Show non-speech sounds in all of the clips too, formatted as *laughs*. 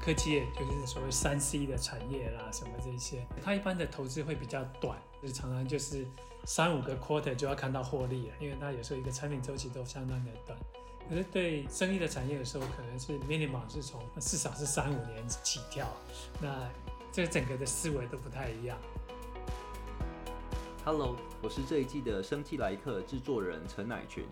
科技业，就是所谓三 C 的产业啦，什么这些，它一般的投资会比较短，就是常常就是三五个 quarter 就要看到获利了，因为它有时候一个产品周期都相当的短。可是对生意的产业的时候，可能是 minimum 是从至少是三五年起跳，那这整个的思维都不太一样。Hello，我是这一季的生技来客制作人陈乃群。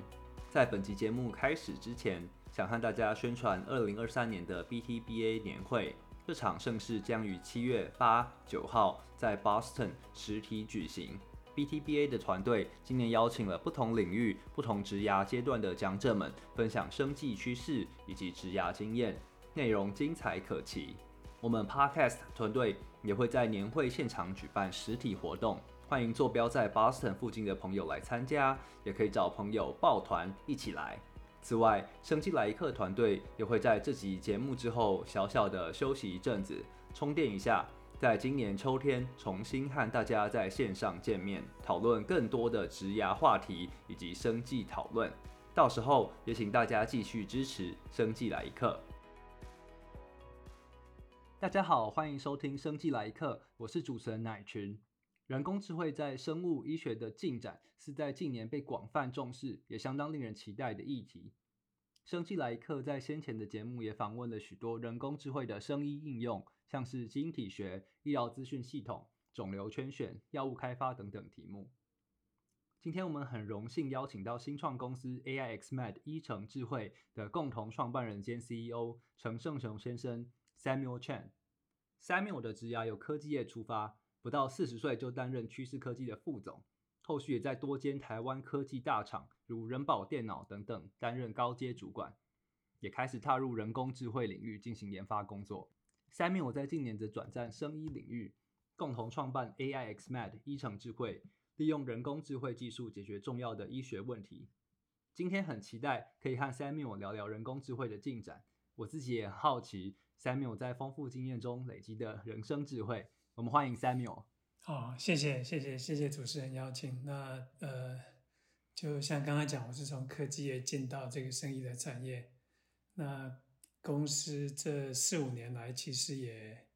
在本集节目开始之前，想和大家宣传二零二三年的 BTBA 年会。这场盛事将于七月八九号在 Boston 实体举行。BTBA 的团队今年邀请了不同领域、不同职涯阶段的讲者们，分享生计趋势以及职涯经验，内容精彩可期。我们 Podcast 团队也会在年会现场举办实体活动。欢迎坐标在 Boston 附近的朋友来参加，也可以找朋友抱团一起来。此外，生技来客团队也会在这集节目之后小小的休息一阵子，充电一下，在今年秋天重新和大家在线上见面，讨论更多的职涯话题以及生计讨论。到时候也请大家继续支持生计来客。大家好，欢迎收听生计来客，我是主持人乃群。人工智慧在生物医学的进展是在近年被广泛重视，也相当令人期待的议题。生技来客在先前的节目也访问了许多人工智慧的生医应用，像是基因体学、医疗资讯系统、肿瘤圈选、药物开发等等题目。今天我们很荣幸邀请到新创公司 AIXMed 依成智慧的共同创办人兼 CEO 程胜雄先生 Samuel Chen。Samuel 的职涯由科技业出发。不到四十岁就担任趋势科技的副总，后续也在多间台湾科技大厂，如人保电脑等等担任高阶主管，也开始踏入人工智慧领域进行研发工作。Samuel 在近年则转战生医领域，共同创办 AIXMed 依程智慧，利用人工智慧技术解决重要的医学问题。今天很期待可以和 Samuel 聊聊人工智慧的进展，我自己也很好奇 Samuel 在丰富经验中累积的人生智慧。我们欢迎 Samuel。好，谢谢谢谢谢谢主持人邀请。那呃，就像刚刚讲，我是从科技业进到这个生意的产业。那公司这四五年来，其实也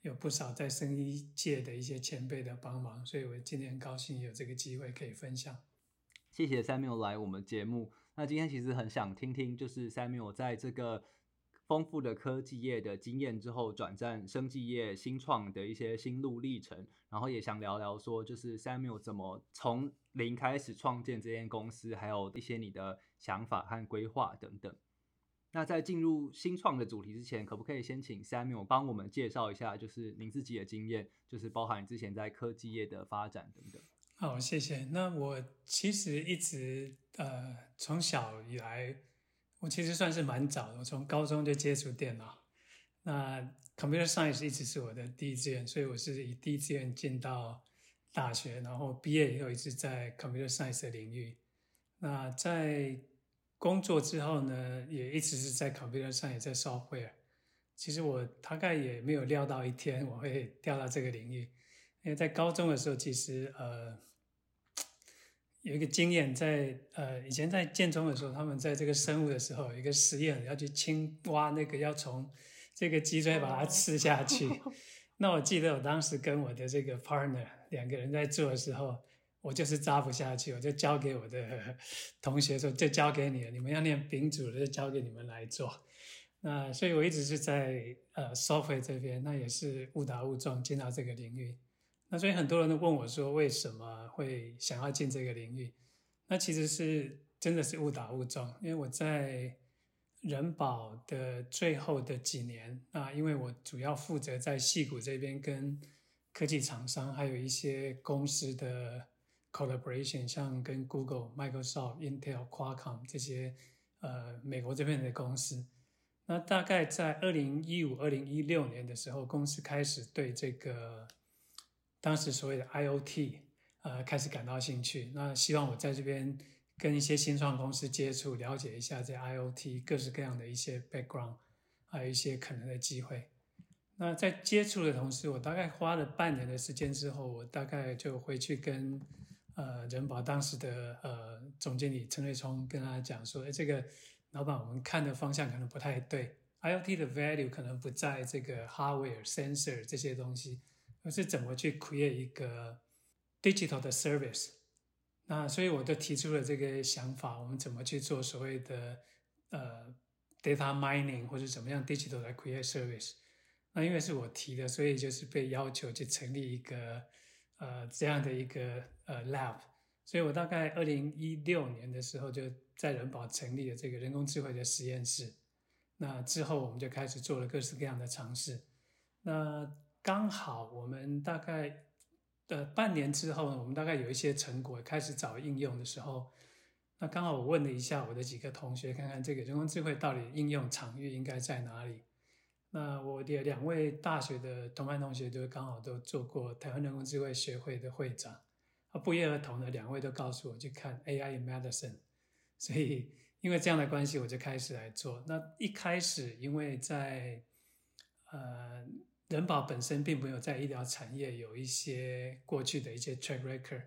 有不少在生意界的一些前辈的帮忙，所以我今天很高兴有这个机会可以分享。谢谢 Samuel 来我们节目。那今天其实很想听听，就是 Samuel 在这个。丰富的科技业的经验之后，转战生技业新创的一些心路历程，然后也想聊聊说，就是 Samuel 怎么从零开始创建这间公司，还有一些你的想法和规划等等。那在进入新创的主题之前，可不可以先请 Samuel 帮我们介绍一下，就是您自己的经验，就是包含之前在科技业的发展等等。好，谢谢。那我其实一直呃从小以来。我其实算是蛮早的，我从高中就接触电脑。那 Computer Science 一直是我的第一志愿，所以我是以第一志愿进到大学，然后毕业以后一直在 Computer Science 的领域。那在工作之后呢，也一直是在 Computer Science，在 Software。其实我大概也没有料到一天我会掉到这个领域，因为在高中的时候，其实呃。有一个经验在，在呃以前在建中的时候，他们在这个生物的时候有一个实验，要去青蛙那个要从这个脊椎把它吃下去。*laughs* 那我记得我当时跟我的这个 partner 两个人在做的时候，我就是扎不下去，我就交给我的同学说，就交给你了，你们要念丙组的就交给你们来做。那所以我一直是在呃 software 这边，那也是误打误撞进到这个领域。那所以很多人都问我说，为什么会想要进这个领域？那其实是真的是误打误撞，因为我在人保的最后的几年，那因为我主要负责在矽谷这边跟科技厂商还有一些公司的 collaboration，像跟 Google、Microsoft、Intel、Qualcomm 这些呃美国这边的公司。那大概在二零一五、二零一六年的时候，公司开始对这个。当时所谓的 IoT，呃，开始感到兴趣。那希望我在这边跟一些新创公司接触，了解一下这 IoT 各式各样的一些 background，还有一些可能的机会。那在接触的同时，我大概花了半年的时间之后，我大概就回去跟呃仁宝当时的呃总经理陈瑞聪跟他讲说：“哎，这个老板，我们看的方向可能不太对 IoT 的 value 可能不在这个 hardware、sensor 这些东西，而是怎么去 create 一个 digital 的 service。那所以我就提出了这个想法，我们怎么去做所谓的呃 data mining 或者怎么样 digital 来 create service。那因为是我提的，所以就是被要求去成立一个呃这样的一个呃 lab。所以我大概二零一六年的时候就在人保成立了这个人工智慧的实验室。那之后我们就开始做了各式各样的尝试。那刚好我们大概呃半年之后呢，我们大概有一些成果，开始找应用的时候，那刚好我问了一下我的几个同学，看看这个人工智慧到底应用场域应该在哪里。那我的两位大学的同班同学就刚好都做过台湾人工智慧学会的会长，啊，不约而同的两位都告诉我去看 AI in Medicine，所以因为这样的关系，我就开始来做。那一开始因为在呃人保本身并没有在医疗产业有一些过去的一些 track record，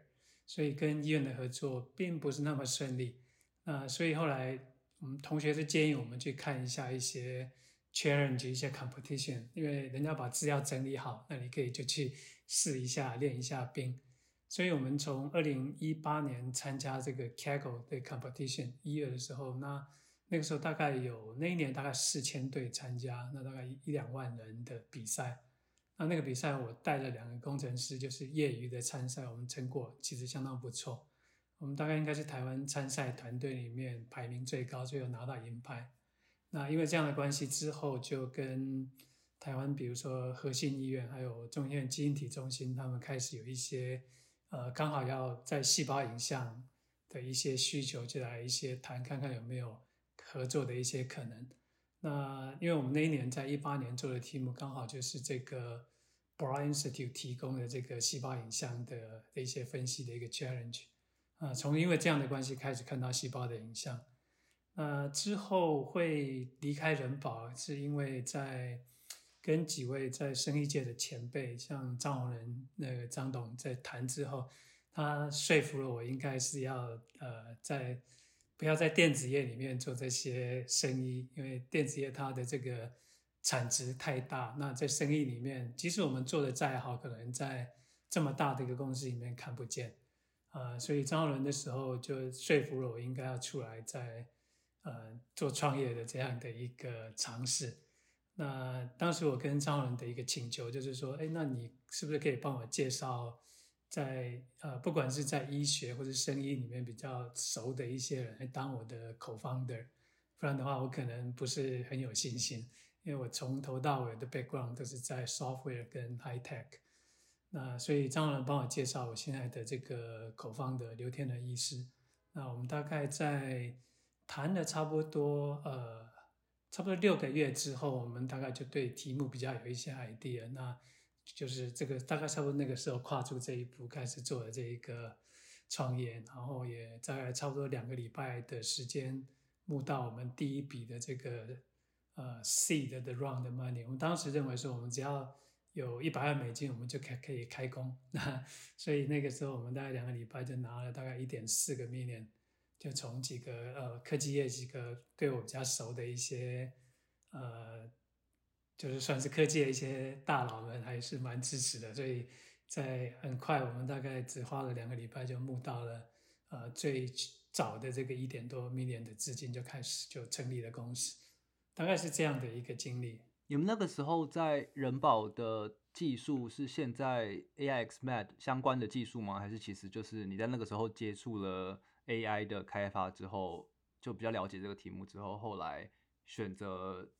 所以跟医院的合作并不是那么顺利。那所以后来我们同学就建议我们去看一下一些。challenge 一些 competition，因为人家把资料整理好，那你可以就去试一下，练一下兵。所以我们从二零一八年参加这个 Kaggle 的 competition，一月的时候，那那个时候大概有那一年大概四千队参加，那大概一两万人的比赛。那那个比赛我带了两个工程师，就是业余的参赛，我们成果其实相当不错。我们大概应该是台湾参赛团队里面排名最高，最后拿到银牌。那因为这样的关系之后，就跟台湾，比如说核心医院，还有中医院基因体中心，他们开始有一些，呃，刚好要在细胞影像的一些需求，就来一些谈，看看有没有合作的一些可能。那因为我们那一年在一八年做的题目，刚好就是这个 Brian Institute 提供的这个细胞影像的的一些分析的一个 challenge，啊，从因为这样的关系开始看到细胞的影像。呃，之后会离开人保，是因为在跟几位在生意界的前辈，像张宏仁那个张董在谈之后，他说服了我，应该是要呃，在不要在电子业里面做这些生意，因为电子业它的这个产值太大。那在生意里面，即使我们做的再好，可能在这么大的一个公司里面看不见。啊、所以张宏仁的时候就说服了我，应该要出来在。呃，做创业的这样的一个尝试。那当时我跟张伦的一个请求就是说，哎，那你是不是可以帮我介绍在呃，不管是在医学或者生意里面比较熟的一些人来当我的 co-founder，不然的话我可能不是很有信心，因为我从头到尾的 background 都是在 software 跟 high tech。那所以张老师帮我介绍我现在的这个 co-founder 刘天伦医师。那我们大概在。谈了差不多呃，差不多六个月之后，我们大概就对题目比较有一些 idea，那就是这个大概差不多那个时候跨出这一步，开始做了这一个创业，然后也在差不多两个礼拜的时间募到我们第一笔的这个呃 seed 的 round money。我们当时认为说，我们只要有一百万美金，我们就可可以开工。那 *laughs* 所以那个时候，我们大概两个礼拜就拿了大概一点四个 million。就从几个呃科技业几个对我比较熟的一些呃，就是算是科技的一些大佬们还是蛮支持的，所以在很快我们大概只花了两个礼拜就募到了呃最早的这个一点多 million 的资金，就开始就成立了公司，大概是这样的一个经历。你们那个时候在人保的技术是现在 AIXMed 相关的技术吗？还是其实就是你在那个时候接触了？AI 的开发之后，就比较了解这个题目之后，后来选择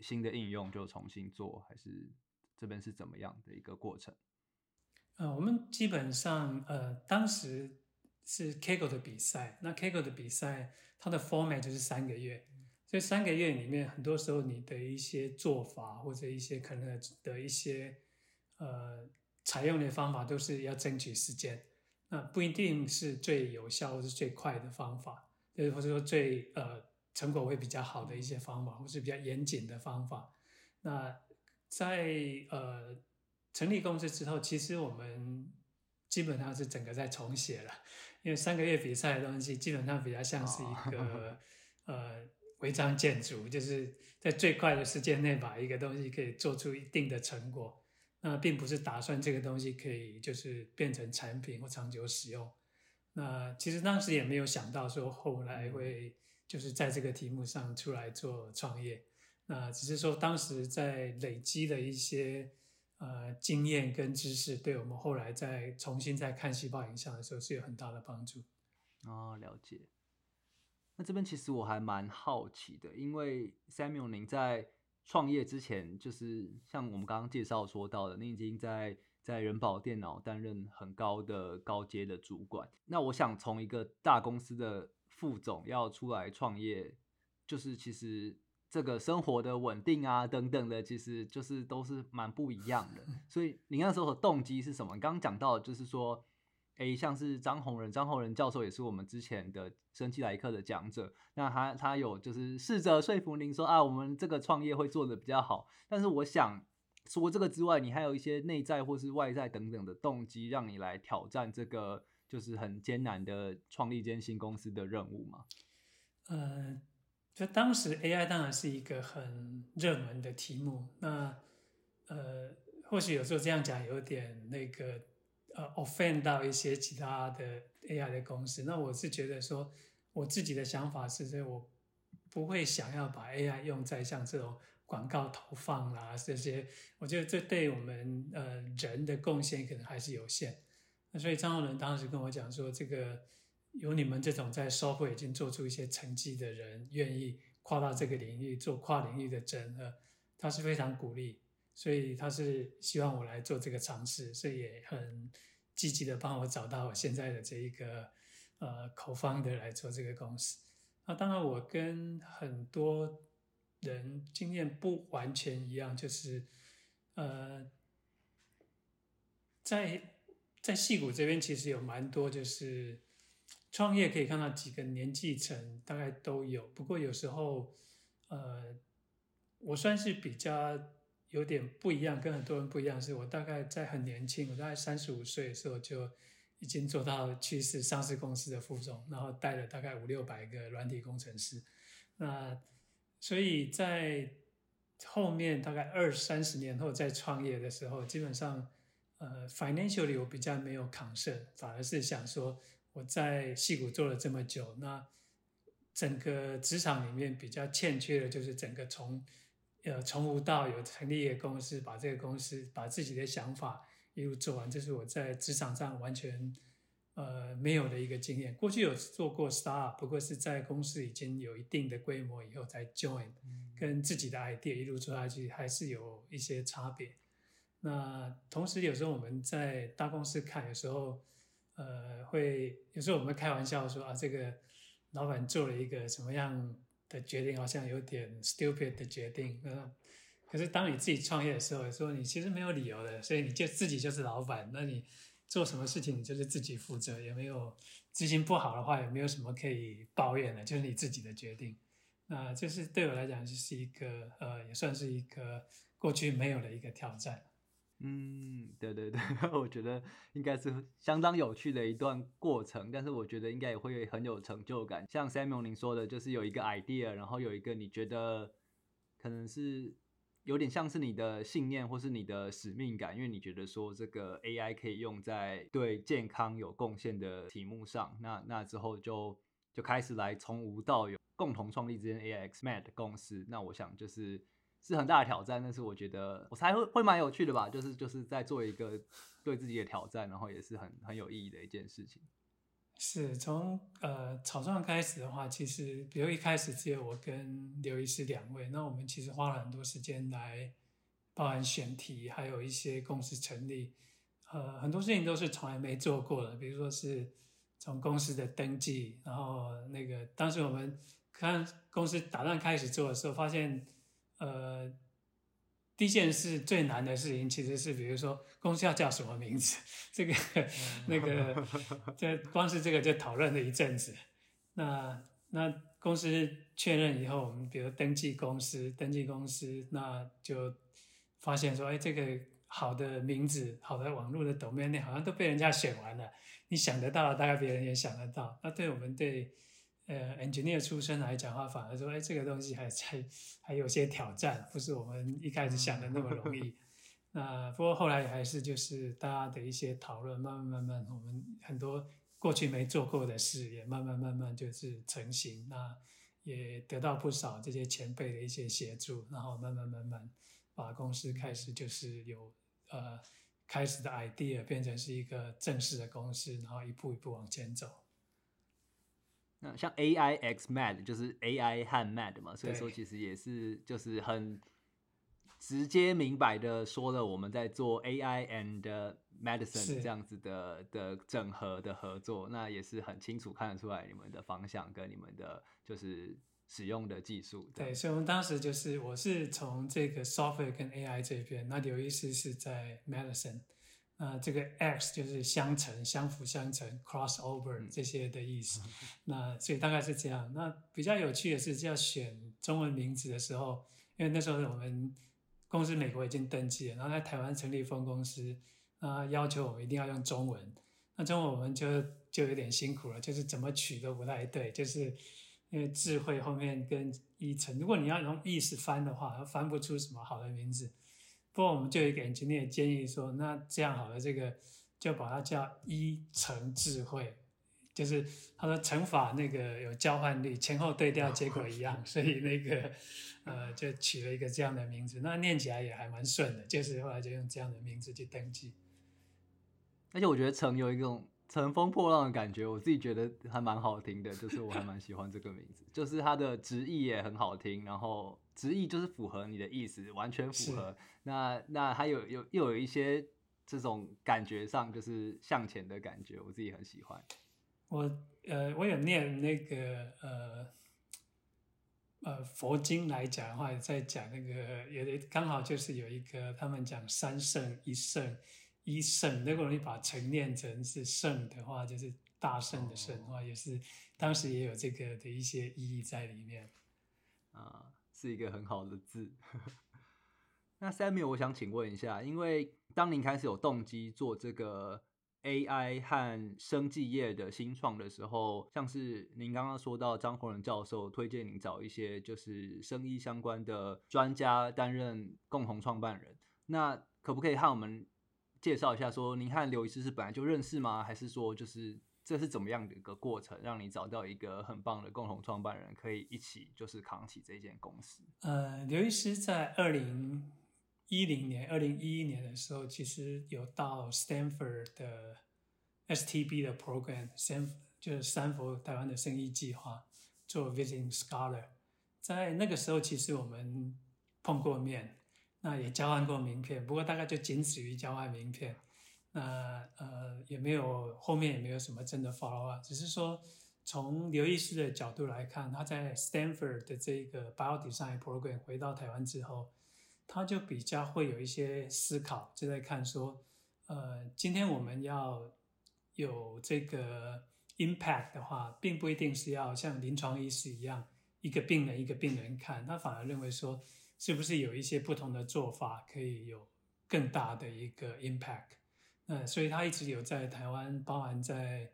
新的应用就重新做，还是这边是怎么样的一个过程？呃，我们基本上呃，当时是 Kaggle 的比赛，那 Kaggle 的比赛它的 format 就是三个月，所以三个月里面，很多时候你的一些做法或者一些可能的一些呃采用的方法，都是要争取时间。那不一定是最有效或是最快的方法，就是或者说最呃成果会比较好的一些方法，或是比较严谨的方法。那在呃成立公司之后，其实我们基本上是整个在重写了，因为三个月比赛的东西基本上比较像是一个 *laughs* 呃违章建筑，就是在最快的时间内把一个东西可以做出一定的成果。那并不是打算这个东西可以就是变成产品或长久使用。那其实当时也没有想到说后来会就是在这个题目上出来做创业。那只是说当时在累积的一些呃经验跟知识，对我们后来再重新再看细胞影像的时候是有很大的帮助。哦，了解。那这边其实我还蛮好奇的，因为 Samuel 您在创业之前，就是像我们刚刚介绍说到的，你已经在在人保电脑担任很高的高阶的主管。那我想从一个大公司的副总要出来创业，就是其实这个生活的稳定啊等等的，其实就是都是蛮不一样的。*laughs* 所以你那时候的动机是什么？刚刚讲到就是说。诶，像是张宏仁，张宏仁教授也是我们之前的生机来客的讲者。那他他有就是试着说服您说啊，我们这个创业会做的比较好。但是我想，除了这个之外，你还有一些内在或是外在等等的动机，让你来挑战这个就是很艰难的创立一间新公司的任务吗？呃，就当时 AI 当然是一个很热门的题目。那呃，或许有时候这样讲有点那个。呃，offend 到一些其他的 AI 的公司，那我是觉得说，我自己的想法是说，我不会想要把 AI 用在像这种广告投放啦这些，我觉得这对我们呃人的贡献可能还是有限。所以张浩伦当时跟我讲说，这个有你们这种在 software 已经做出一些成绩的人，愿意跨到这个领域做跨领域的整合，他是非常鼓励。所以他是希望我来做这个尝试，所以也很积极的帮我找到我现在的这一个呃 co-founder 来做这个公司。那当然我跟很多人经验不完全一样，就是呃在在戏谷这边其实有蛮多就是创业可以看到几个年纪层大概都有，不过有时候呃我算是比较。有点不一样，跟很多人不一样，是我大概在很年轻，我大概三十五岁的时候就已经做到去世上市公司的副总，然后带了大概五六百个软体工程师。那所以在后面大概二三十年后再创业的时候，基本上呃，financially 我比较没有 concern，反而是想说我在戏谷做了这么久，那整个职场里面比较欠缺的就是整个从呃，从无到有成立一个公司，把这个公司把自己的想法一路做完，这是我在职场上完全呃没有的一个经验。过去有做过 startup，不过是在公司已经有一定的规模以后才 join，跟自己的 idea 一路做下去，还是有一些差别。那同时有时候我们在大公司看，有时候呃会有时候我们开玩笑说啊，这个老板做了一个什么样的决定好像有点 stupid 的决定，嗯，可是当你自己创业的时候，说你其实没有理由的，所以你就自己就是老板，那你做什么事情你就是自己负责，也没有执行不好的话，也没有什么可以抱怨的，就是你自己的决定。那这是对我来讲就是一个呃，也算是一个过去没有的一个挑战。嗯，对对对，*laughs* 我觉得应该是相当有趣的一段过程，但是我觉得应该也会很有成就感。像 Samuel 您说的，就是有一个 idea，然后有一个你觉得可能是有点像是你的信念或是你的使命感，因为你觉得说这个 AI 可以用在对健康有贡献的题目上，那那之后就就开始来从无到有，共同创立这间 AIXMed 公司。那我想就是。是很大的挑战，但是我觉得我才会会蛮有趣的吧，就是就是在做一个对自己的挑战，然后也是很很有意义的一件事情。是从呃草创开始的话，其实比如一开始只有我跟刘医师两位，那我们其实花了很多时间来包含选题，还有一些公司成立，呃很多事情都是从来没做过的，比如说是从公司的登记，然后那个当时我们看公司打算开始做的时候，发现。呃，第一件事最难的事情，其实是比如说公司要叫什么名字，这个那个，*laughs* 这光是这个就讨论了一阵子。那那公司确认以后，我们比如登记公司，登记公司，那就发现说，哎，这个好的名字，好的网络的 domain 好像都被人家选完了。你想得到，大概别人也想得到。那对我们对呃 engineer 出身来讲的话，反而说，哎，这个东西还在 *laughs* 还有些挑战，不是我们一开始想的那么容易。*laughs* 那不过后来还是就是大家的一些讨论，慢慢慢慢，我们很多过去没做过的事也慢慢慢慢就是成型。那也得到不少这些前辈的一些协助，然后慢慢慢慢把公司开始就是有呃开始的 idea 变成是一个正式的公司，然后一步一步往前走。那像 AI X Mad 就是 AI 和 Med 嘛，所以说其实也是就是很。直接明白的说了，我们在做 AI and medicine 这样子的的整合的合作，那也是很清楚看得出来你们的方向跟你们的就是使用的技术。对，所以我们当时就是我是从这个 software 跟 AI 这边，那刘医师是在 medicine，那这个 X 就是相乘、相辅相成、crossover 这些的意思。嗯、*laughs* 那所以大概是这样。那比较有趣的是，要选中文名字的时候，因为那时候我们。公司美国已经登记了，然后在台湾成立分公司，啊，要求我们一定要用中文。那中文我们就就有点辛苦了，就是怎么取都不太对，就是因为智慧后面跟依晨，如果你要用意思翻的话，翻不出什么好的名字。不过我们就有一个 engineer 建议说，那这样好了，这个就把它叫一乘智慧。就是他说乘法那个有交换率，前后对调结果一样，*laughs* 所以那个呃就取了一个这样的名字，那念起来也还蛮顺的，就是后来就用这样的名字去登记。而且我觉得“乘”有一种乘风破浪的感觉，我自己觉得还蛮好听的，就是我还蛮喜欢这个名字，*laughs* 就是它的直译也很好听，然后直译就是符合你的意思，完全符合。那那还有有又有一些这种感觉上就是向前的感觉，我自己很喜欢。我呃，我有念那个呃呃佛经来讲的话，在讲那个也刚好就是有一个他们讲三圣一圣一圣，如果你把成念成是圣的话，就是大圣的圣的话，也是当时也有这个的一些意义在里面啊，是一个很好的字。*laughs* 那 Samuel，我想请问一下，因为当您开始有动机做这个。AI 和生技业的新创的时候，像是您刚刚说到张宏仁教授推荐您找一些就是生医相关的专家担任共同创办人，那可不可以和我们介绍一下，说您和刘医师是本来就认识吗？还是说就是这是怎么样的一个过程，让你找到一个很棒的共同创办人，可以一起就是扛起这间公司？呃，刘医师在二零。一零年，二零一一年的时候，其实有到 Stanford 的 STB 的 program，三就是三佛台湾的生意计划做 visiting scholar。在那个时候，其实我们碰过面，那也交换过名片，不过大概就仅止于交换名片。那呃，也没有后面也没有什么真的 follow up，只是说从刘医师的角度来看，他在 Stanford 的这个 biodesign program 回到台湾之后。他就比较会有一些思考，就在看说，呃，今天我们要有这个 impact 的话，并不一定是要像临床医师一样，一个病人一个病人看，他反而认为说，是不是有一些不同的做法可以有更大的一个 impact？那所以他一直有在台湾，包含在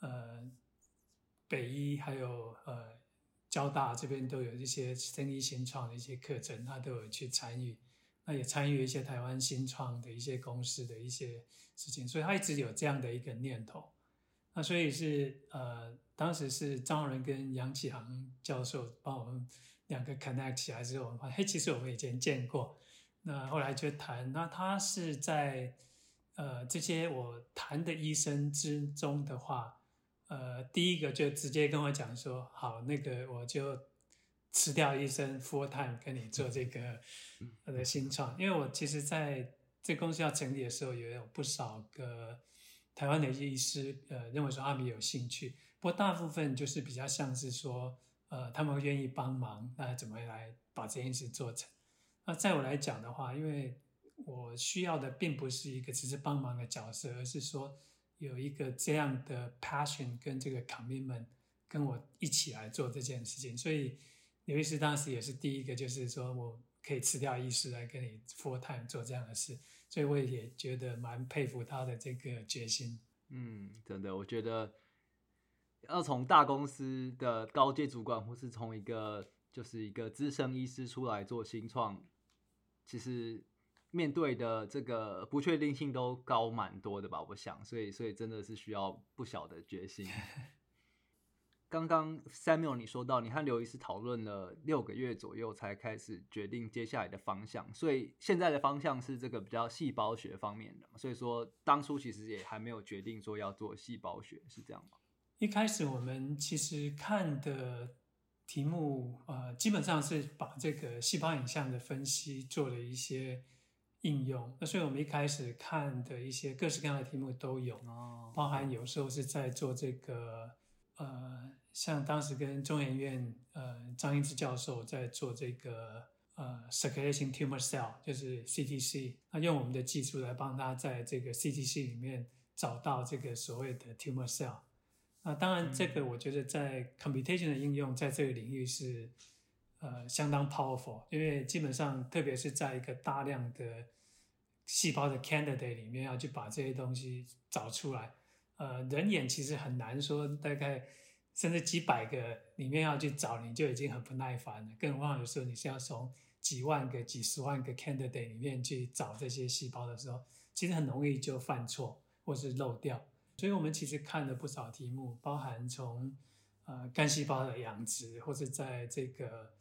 呃北医，还有呃。交大这边都有一些生意新创的一些课程，他都有去参与，那也参与一些台湾新创的一些公司的一些事情，所以他一直有这样的一个念头。那所以是呃，当时是张仁跟杨启航教授帮我们两个 connect 起来之后，我们发现，其实我们以前见过。那后来就谈，那他是在呃这些我谈的医生之中的话。呃，第一个就直接跟我讲说，好，那个我就辞掉医生 full time 跟你做这个我的新创，因为我其实在这公司要成立的时候，也有不少个台湾的医师，呃，认为说阿米有兴趣，不过大部分就是比较像是说，呃，他们愿意帮忙，那怎么来把这件事做成？那在我来讲的话，因为我需要的并不是一个只是帮忙的角色，而是说。有一个这样的 passion 跟这个 commitment，跟我一起来做这件事情，所以刘医师当时也是第一个，就是说我可以辞掉医师来跟你 full time 做这样的事，所以我也觉得蛮佩服他的这个决心。嗯，真的，我觉得要从大公司的高阶主管，或是从一个就是一个资深医师出来做新创，其实面对的这个不确定性都高蛮多的吧？我想，所以所以真的是需要不小的决心。*laughs* 刚刚 Samuel 你说到，你和刘医师讨论了六个月左右才开始决定接下来的方向，所以现在的方向是这个比较细胞学方面的。所以说当初其实也还没有决定说要做细胞学，是这样吗？一开始我们其实看的题目，呃，基本上是把这个细胞影像的分析做了一些应用。那所以我们一开始看的一些各式各样的题目都有，哦包含有时候是在做这个。呃，像当时跟中研院呃张英之教授在做这个呃 circulating tumor cell，就是 CTC，那用我们的技术来帮他在这个 CTC 里面找到这个所谓的 tumor cell。那当然，这个我觉得在 computation 的应用在这个领域是呃相当 powerful，因为基本上特别是在一个大量的细胞的 candidate 里面要去把这些东西找出来。呃，人眼其实很难说，大概甚至几百个里面要去找，你就已经很不耐烦了。更何况有时候你是要从几万个、几十万个 candidate 里面去找这些细胞的时候，其实很容易就犯错或是漏掉。所以我们其实看了不少题目，包含从呃干细胞的养殖，或者在这个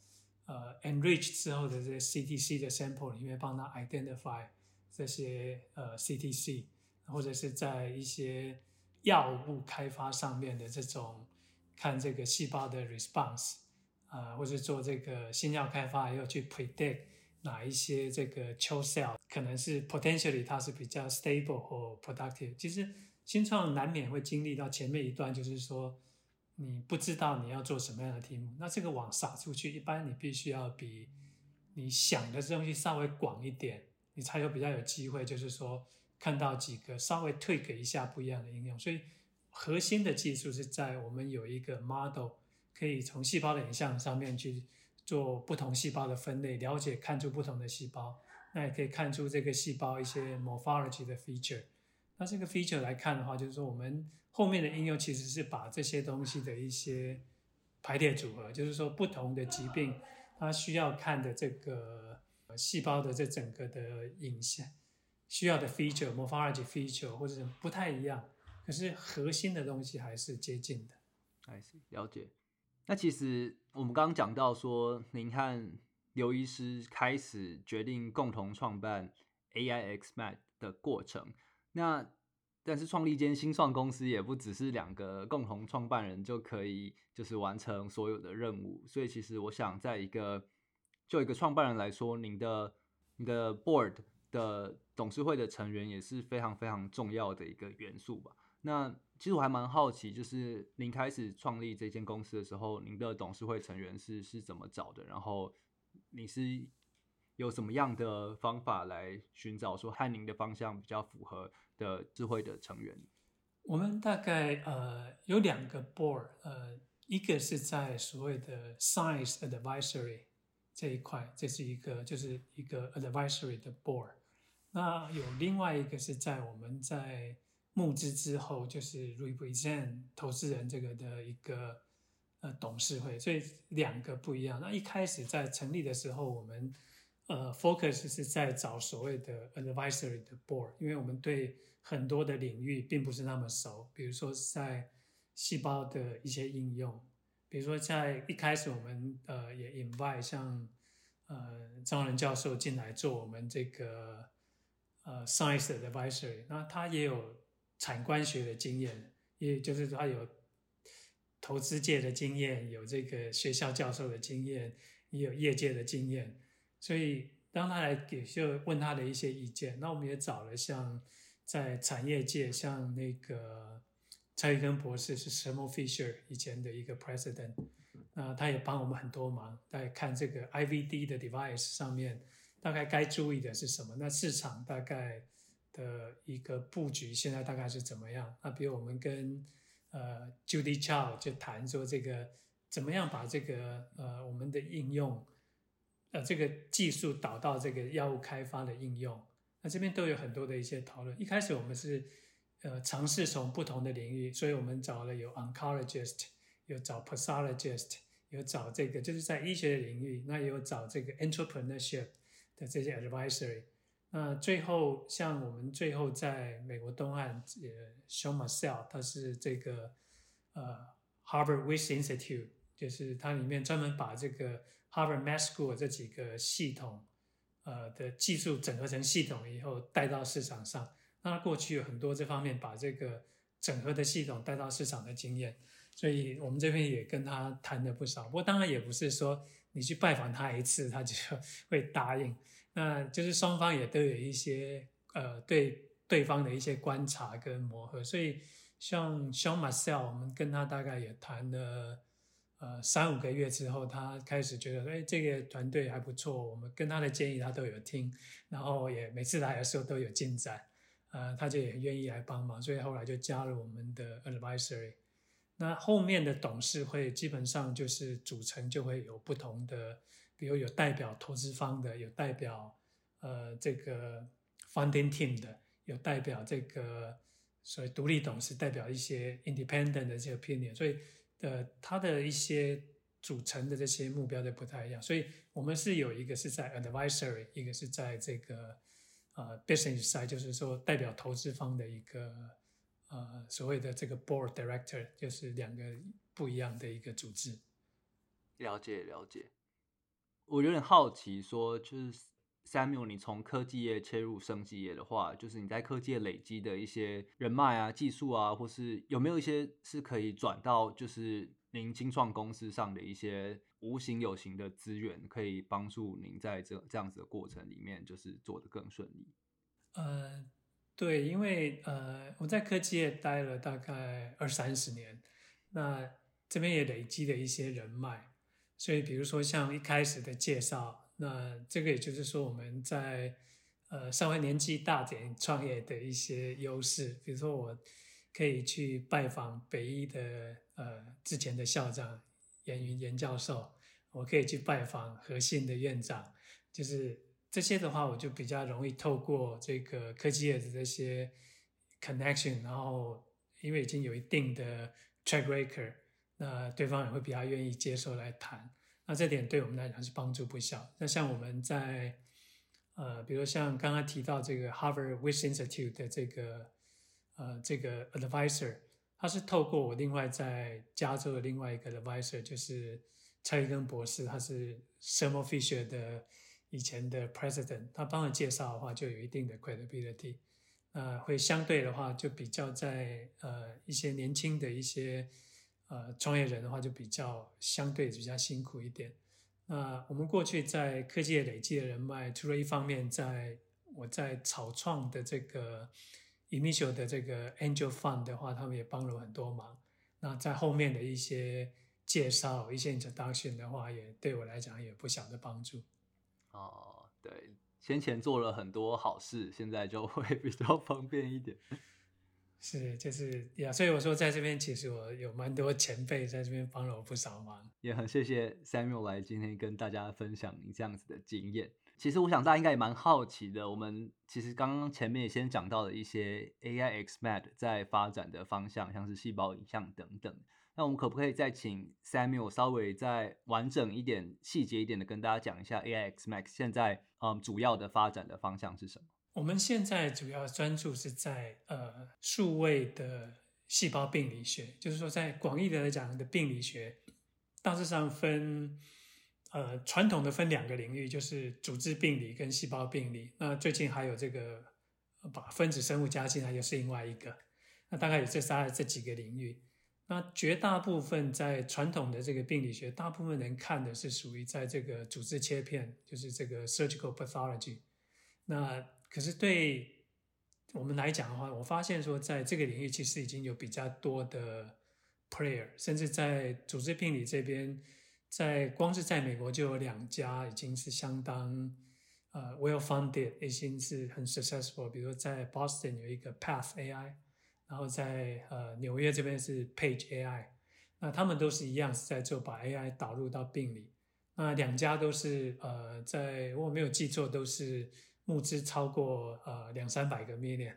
呃 enrich 之后的这些 CTC 的 sample 里面帮他 identify 这些呃 CTC，或者是在一些药物开发上面的这种看这个细胞的 response 啊、呃，或者做这个新药开发，要去 predict 哪一些这个 CHO cell 可能是 potentially 它是比较 stable 或 productive。其实新创难免会经历到前面一段，就是说你不知道你要做什么样的题目，那这个网撒出去，一般你必须要比你想的东西稍微广一点，你才有比较有机会，就是说。看到几个稍微 tweak 一下不一样的应用，所以核心的技术是在我们有一个 model，可以从细胞的影像上面去做不同细胞的分类，了解看出不同的细胞，那也可以看出这个细胞一些 morphology 的 feature。那这个 feature 来看的话，就是说我们后面的应用其实是把这些东西的一些排列组合，就是说不同的疾病它需要看的这个细胞的这整个的影像。需要的 feature、morphology feature 或者是不太一样，可是核心的东西还是接近的。还是了解。那其实我们刚刚讲到说，您和刘医师开始决定共同创办 AIXMed 的过程。那但是创立一间新创公司也不只是两个共同创办人就可以就是完成所有的任务。所以其实我想，在一个就一个创办人来说，您的您的 board 的董事会的成员也是非常非常重要的一个元素吧。那其实我还蛮好奇，就是您开始创立这间公司的时候，您的董事会成员是是怎么找的？然后你是有什么样的方法来寻找说和您的方向比较符合的智慧的成员？我们大概呃有两个 board，呃，一个是在所谓的 science advisory 这一块，这是一个就是一个 advisory 的 board。那有另外一个是在我们在募资之后，就是 represent 投资人这个的一个呃董事会，所以两个不一样。那一开始在成立的时候，我们呃 focus 是在找所谓的 advisory 的 board，因为我们对很多的领域并不是那么熟，比如说在细胞的一些应用，比如说在一开始我们呃也 invite 像呃张仁教授进来做我们这个。呃，science advisory，那他也有产官学的经验，也就是他有投资界的经验，有这个学校教授的经验，也有业界的经验，所以当他来给就问他的一些意见，那我们也找了像在产业界，像那个蔡玉根博士是 Thermo Fisher 以前的一个 president，那他也帮我们很多忙，在看这个 IVD 的 device 上面。大概该注意的是什么？那市场大概的一个布局现在大概是怎么样？那比如我们跟呃 Judy Chow 就谈说这个怎么样把这个呃我们的应用呃这个技术导到这个药物开发的应用，那这边都有很多的一些讨论。一开始我们是呃尝试从不同的领域，所以我们找了有 oncologist，有找 pathologist，有找这个就是在医学的领域，那也有找这个 entrepreneurship 的这些 advisory。那最后像我们最后在美国东岸，呃，show Marcel，他是这个呃 Harvard Wish Institute，就是它里面专门把这个 Harvard Med School 这几个系统。呃的技术整合成系统以后带到市场上，他过去有很多这方面把这个整合的系统带到市场的经验，所以我们这边也跟他谈了不少。不过当然也不是说你去拜访他一次他就会答应，那就是双方也都有一些呃对对方的一些观察跟磨合。所以像 Sean Marcel，我们跟他大概也谈了。呃，三五个月之后，他开始觉得，哎，这个团队还不错。我们跟他的建议，他都有听，然后也每次来的时候都有进展，呃，他就也愿意来帮忙，所以后来就加入我们的 advisory。那后面的董事会基本上就是组成就会有不同的，比如有代表投资方的，有代表呃这个 funding team 的，有代表这个所谓独立董事，代表一些 independent 的这个 opinion，所以。呃，它的一些组成的这些目标都不太一样，所以我们是有一个是在 advisory，一个是在这个呃 business side，就是说代表投资方的一个呃所谓的这个 board director，就是两个不一样的一个组织。了解了解，我有点好奇，说就是 Samuel，你从科技业切入生技业的话，就是你在科技业累积的一些人脉啊、技术啊，或是有没有一些是可以转到就是您新创公司上的一些无形有形的资源，可以帮助您在这这样子的过程里面，就是做得更顺利？呃，对，因为呃我在科技业待了大概二三十年，那这边也累积了一些人脉，所以比如说像一开始的介绍。那这个也就是说，我们在呃稍微年纪大点创业的一些优势，比如说我可以去拜访北医的呃之前的校长严云严教授，我可以去拜访和信的院长，就是这些的话，我就比较容易透过这个科技业的这些 connection，然后因为已经有一定的 track record，那对方也会比较愿意接受来谈。那这点对我们来讲是帮助不小。那像我们在，呃，比如像刚刚提到这个 Harvard Wyss Institute 的这个，呃，这个 advisor，他是透过我另外在加州的另外一个 advisor，就是蔡一根博士，他是 Thermo Fisher 的以前的 president，他帮我介绍的话，就有一定的 credibility，呃，会相对的话就比较在呃一些年轻的一些。呃，创业人的话就比较相对比较辛苦一点。那我们过去在科技业累积的人脉，除了一方面在我在草创的这个 initial 的这个 angel fund 的话，他们也帮了我很多忙。那在后面的一些介绍、一些 introduction 的话，也对我来讲也有不小的帮助。哦，对，先前做了很多好事，现在就会 *laughs* 比较方便一点。是，就是呀，所以我说在这边，其实我有蛮多前辈在这边帮了我不少忙，也很谢谢 Samuel 来今天跟大家分享你这样子的经验。其实我想大家应该也蛮好奇的，我们其实刚刚前面也先讲到了一些 AI XMAD 在发展的方向，像是细胞影像等等。那我们可不可以再请 Samuel 稍微再完整一点、细节一点的跟大家讲一下 AIX Max 现在嗯主要的发展的方向是什么？我们现在主要专注是在呃数位的细胞病理学，就是说在广义的来讲的病理学，大致上分呃传统的分两个领域，就是组织病理跟细胞病理。那最近还有这个把分子生物加进来，又是另外一个。那大概有这三这几个领域。那绝大部分在传统的这个病理学，大部分人看的是属于在这个组织切片，就是这个 surgical pathology。那可是对我们来讲的话，我发现说，在这个领域其实已经有比较多的 player，甚至在组织病理这边，在光是在美国就有两家已经是相当呃 well funded，已经是很 successful。比如在 Boston 有一个 Path AI，然后在呃纽约这边是 Page AI，那他们都是一样是在做把 AI 导入到病理。那两家都是呃在我没有记错都是。募资超过呃两三百个 million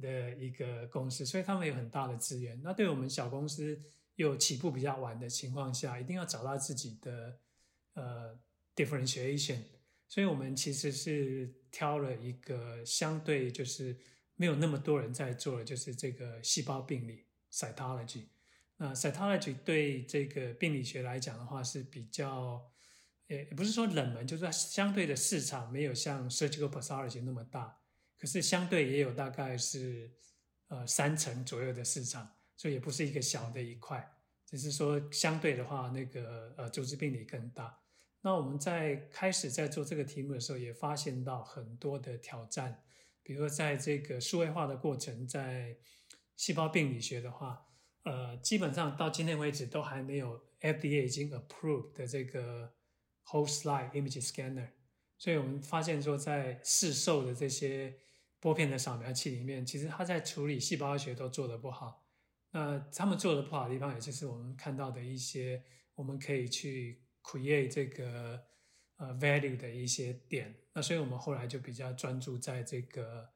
的一个公司，所以他们有很大的资源。那对我们小公司又起步比较晚的情况下，一定要找到自己的呃 differentiation。所以我们其实是挑了一个相对就是没有那么多人在做的，就是这个细胞病理 cytology。那 cytology 对这个病理学来讲的话是比较。也也不是说冷门，就是说相对的市场没有像 surgical pathology 那么大，可是相对也有大概是呃三成左右的市场，所以也不是一个小的一块，只是说相对的话，那个呃组织病理更大。那我们在开始在做这个题目的时候，也发现到很多的挑战，比如说在这个数位化的过程，在细胞病理学的话，呃，基本上到今天为止都还没有 FDA 已经 approved 的这个。Whole slide image scanner，所以我们发现说，在市售的这些玻片的扫描器里面，其实它在处理细胞学都做得不好。那他们做的不好的地方，也就是我们看到的一些我们可以去 create 这个呃 value 的一些点。那所以我们后来就比较专注在这个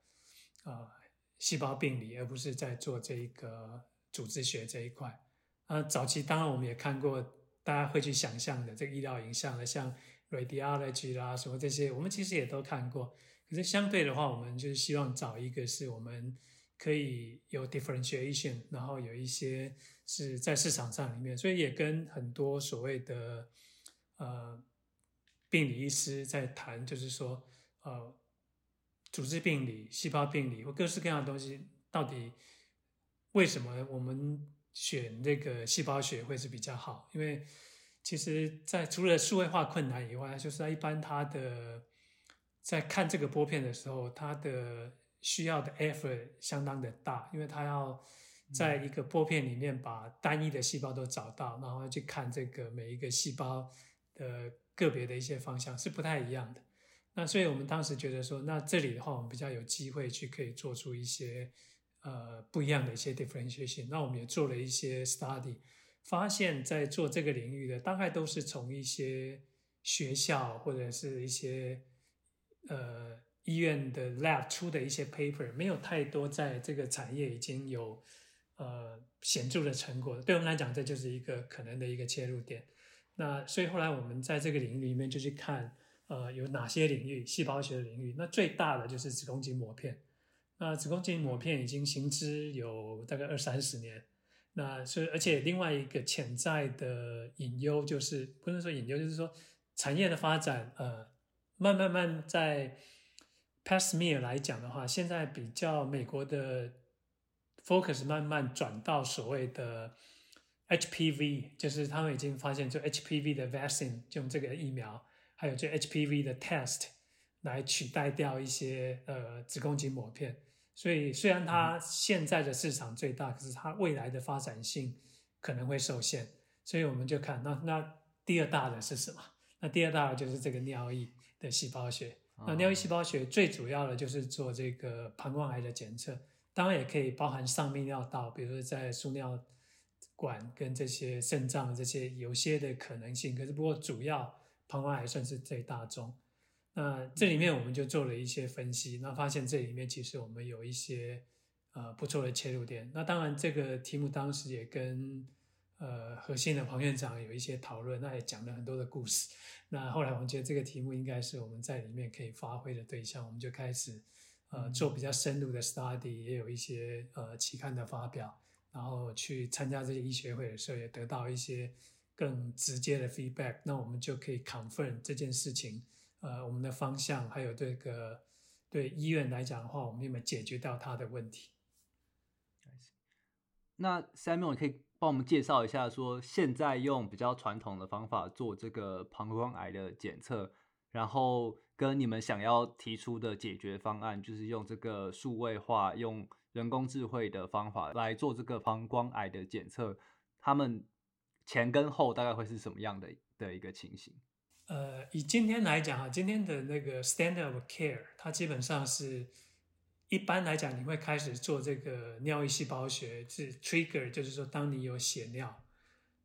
呃细胞病理，而不是在做这个组织学这一块。那早期当然我们也看过。大家会去想象的这个医疗影像的，像 radiology 啦什么这些，我们其实也都看过。可是相对的话，我们就是希望找一个是我们可以有 differentiation，然后有一些是在市场上里面，所以也跟很多所谓的呃病理医师在谈，就是说呃组织病理、细胞病理或各式各样的东西，到底为什么我们？选这个细胞学会是比较好，因为其实，在除了数位化困难以外，就是在一般他的在看这个玻片的时候，它的需要的 effort 相当的大，因为他要在一个玻片里面把单一的细胞都找到，然后去看这个每一个细胞的个别的一些方向是不太一样的。那所以我们当时觉得说，那这里的话，我们比较有机会去可以做出一些。呃，不一样的一些 differentiation。那我们也做了一些 study，发现，在做这个领域的，大概都是从一些学校或者是一些呃医院的 lab 出的一些 paper，没有太多在这个产业已经有呃显著的成果。对我们来讲，这就是一个可能的一个切入点。那所以后来我们在这个领域里面就去看，呃，有哪些领域，细胞学的领域，那最大的就是子宫颈膜片。那子宫颈膜片已经行之有大概二三十年，那所以而且另外一个潜在的隐忧就是，不能说隐忧，就是说产业的发展，呃，慢慢慢在 past me 来讲的话，现在比较美国的 focus 慢慢转到所谓的 HPV，就是他们已经发现就 HPV 的 vaccine 就用这个疫苗，还有就 HPV 的 test 来取代掉一些呃子宫颈抹片。所以，虽然它现在的市场最大，可是它未来的发展性可能会受限。所以，我们就看那那第二大的是什么？那第二大的就是这个尿液的细胞学。那尿液细胞学最主要的就是做这个膀胱癌的检测，当然也可以包含上泌尿道，比如说在输尿管跟这些肾脏这些有些的可能性。可是，不过主要膀胱癌算是最大宗。那这里面我们就做了一些分析，那发现这里面其实我们有一些呃不错的切入点。那当然这个题目当时也跟呃核心的黄院长有一些讨论，那也讲了很多的故事。那后来我们觉得这个题目应该是我们在里面可以发挥的对象，我们就开始呃做比较深入的 study，也有一些呃期刊的发表，然后去参加这些医学会的时候也得到一些更直接的 feedback，那我们就可以 confirm 这件事情。呃，我们的方向还有这个对医院来讲的话，我们有没有解决到他的问题？那 Samuel 可以帮我们介绍一下，说现在用比较传统的方法做这个膀胱癌的检测，然后跟你们想要提出的解决方案，就是用这个数位化、用人工智慧的方法来做这个膀胱癌的检测，他们前跟后大概会是什么样的的一个情形？呃，以今天来讲啊，今天的那个 standard of care，它基本上是一般来讲，你会开始做这个尿液细胞学是 trigger，就是说，当你有血尿，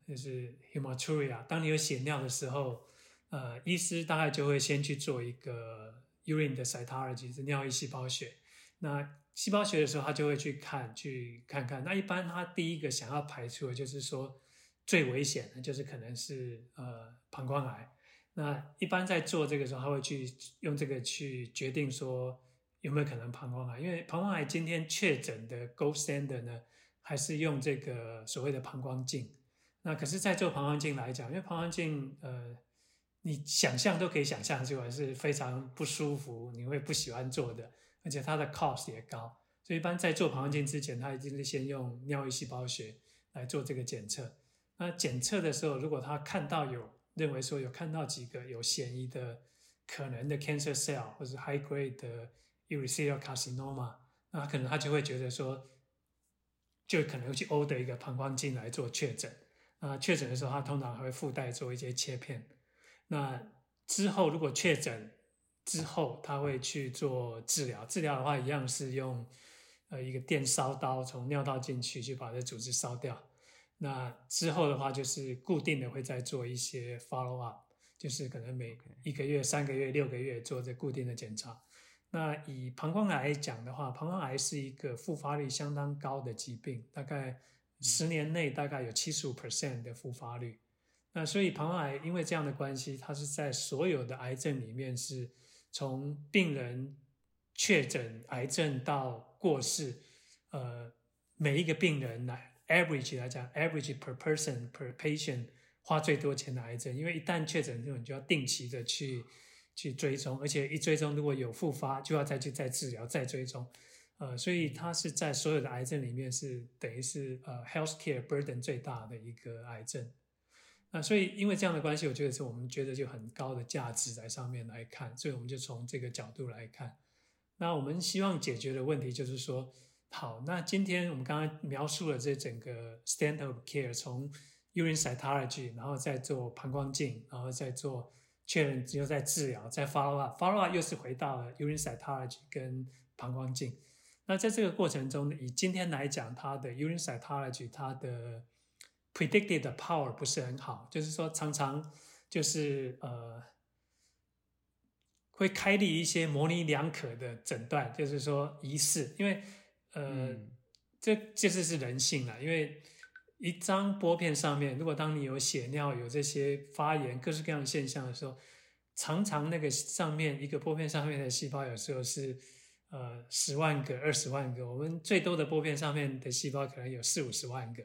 就是 hematuria，当你有血尿的时候，呃，医师大概就会先去做一个 urine 的 cytology 是尿液细胞学。那细胞学的时候，他就会去看，去看看。那一般他第一个想要排除的就是说最危险的，就是可能是呃膀胱癌。那一般在做这个时候，他会去用这个去决定说有没有可能膀胱癌。因为膀胱癌今天确诊的 gold standard 呢，还是用这个所谓的膀胱镜。那可是，在做膀胱镜来讲，因为膀胱镜呃。你想象都可以想象出来是非常不舒服，你会不喜欢做的，而且它的 cost 也高，所以一般在做膀胱镜之前，他一定是先用尿液细胞学来做这个检测。那检测的时候，如果他看到有认为说有看到几个有嫌疑的可能的 cancer cell 或者 high grade 的 urothelial carcinoma，那可能他就会觉得说，就可能会去 order 一个膀胱镜来做确诊。那确诊的时候，他通常还会附带做一些切片。那之后，如果确诊之后，他会去做治疗。治疗的话，一样是用呃一个电烧刀从尿道进去，去把这组织烧掉。那之后的话，就是固定的会再做一些 follow up，就是可能每一个月、三个月、六个月做这固定的检查。那以膀胱癌讲的话，膀胱癌是一个复发率相当高的疾病，大概十年内大概有七十五 percent 的复发率。那所以膀胱癌因为这样的关系，它是在所有的癌症里面，是从病人确诊癌症到过世，呃，每一个病人来 average 来讲，average per person per patient 花最多钱的癌症。因为一旦确诊之后，你就要定期的去去追踪，而且一追踪如果有复发，就要再去再治疗再追踪，呃，所以它是在所有的癌症里面是等于是呃 healthcare burden 最大的一个癌症。那所以，因为这样的关系，我觉得是我们觉得就很高的价值在上面来看，所以我们就从这个角度来看。那我们希望解决的问题就是说，好，那今天我们刚刚描述了这整个 standard care，从 urine cytology，然后再做膀胱镜，然后再做确认，之后再治疗，再 follow up，follow up 又是回到了 urine cytology 跟膀胱镜。那在这个过程中，以今天来讲，它的 urine cytology，它的 predicted 的 power 不是很好，就是说常常就是呃会开立一些模棱两可的诊断，就是说疑似，因为呃、嗯、这就是是人性了，因为一张玻片上面，如果当你有血尿、有这些发炎、各式各样的现象的时候，常常那个上面一个玻片上面的细胞有时候是呃十万个、二十万个，我们最多的玻片上面的细胞可能有四五十万个。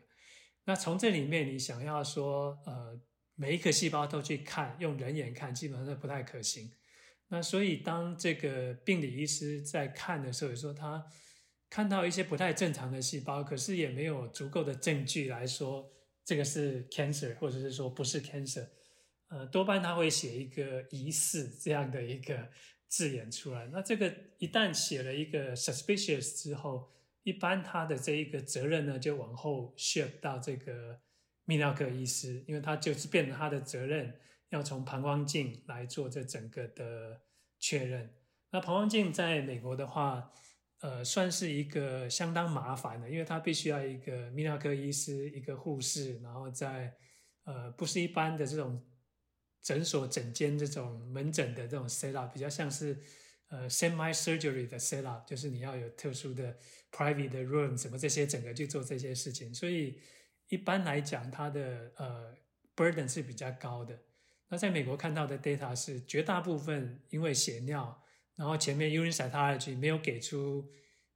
那从这里面，你想要说，呃，每一颗细胞都去看，用人眼看，基本上不太可行。那所以，当这个病理医师在看的时候，说他看到一些不太正常的细胞，可是也没有足够的证据来说这个是 cancer，或者是说不是 cancer，呃，多半他会写一个疑似这样的一个字眼出来。那这个一旦写了一个 suspicious 之后，一般他的这一个责任呢，就往后 shift 到这个泌尿科医师，因为他就是变成他的责任，要从膀胱镜来做这整个的确认。那膀胱镜在美国的话，呃，算是一个相当麻烦的，因为他必须要一个泌尿科医师、一个护士，然后在呃，不是一般的这种诊所诊间这种门诊的这种 set up，比较像是。呃，semi surgery 的 set up 就是你要有特殊的 private room，什么这些整个去做这些事情，所以一般来讲，它的呃 burden 是比较高的。那在美国看到的 data 是绝大部分因为血尿，然后前面 urine cytology 没有给出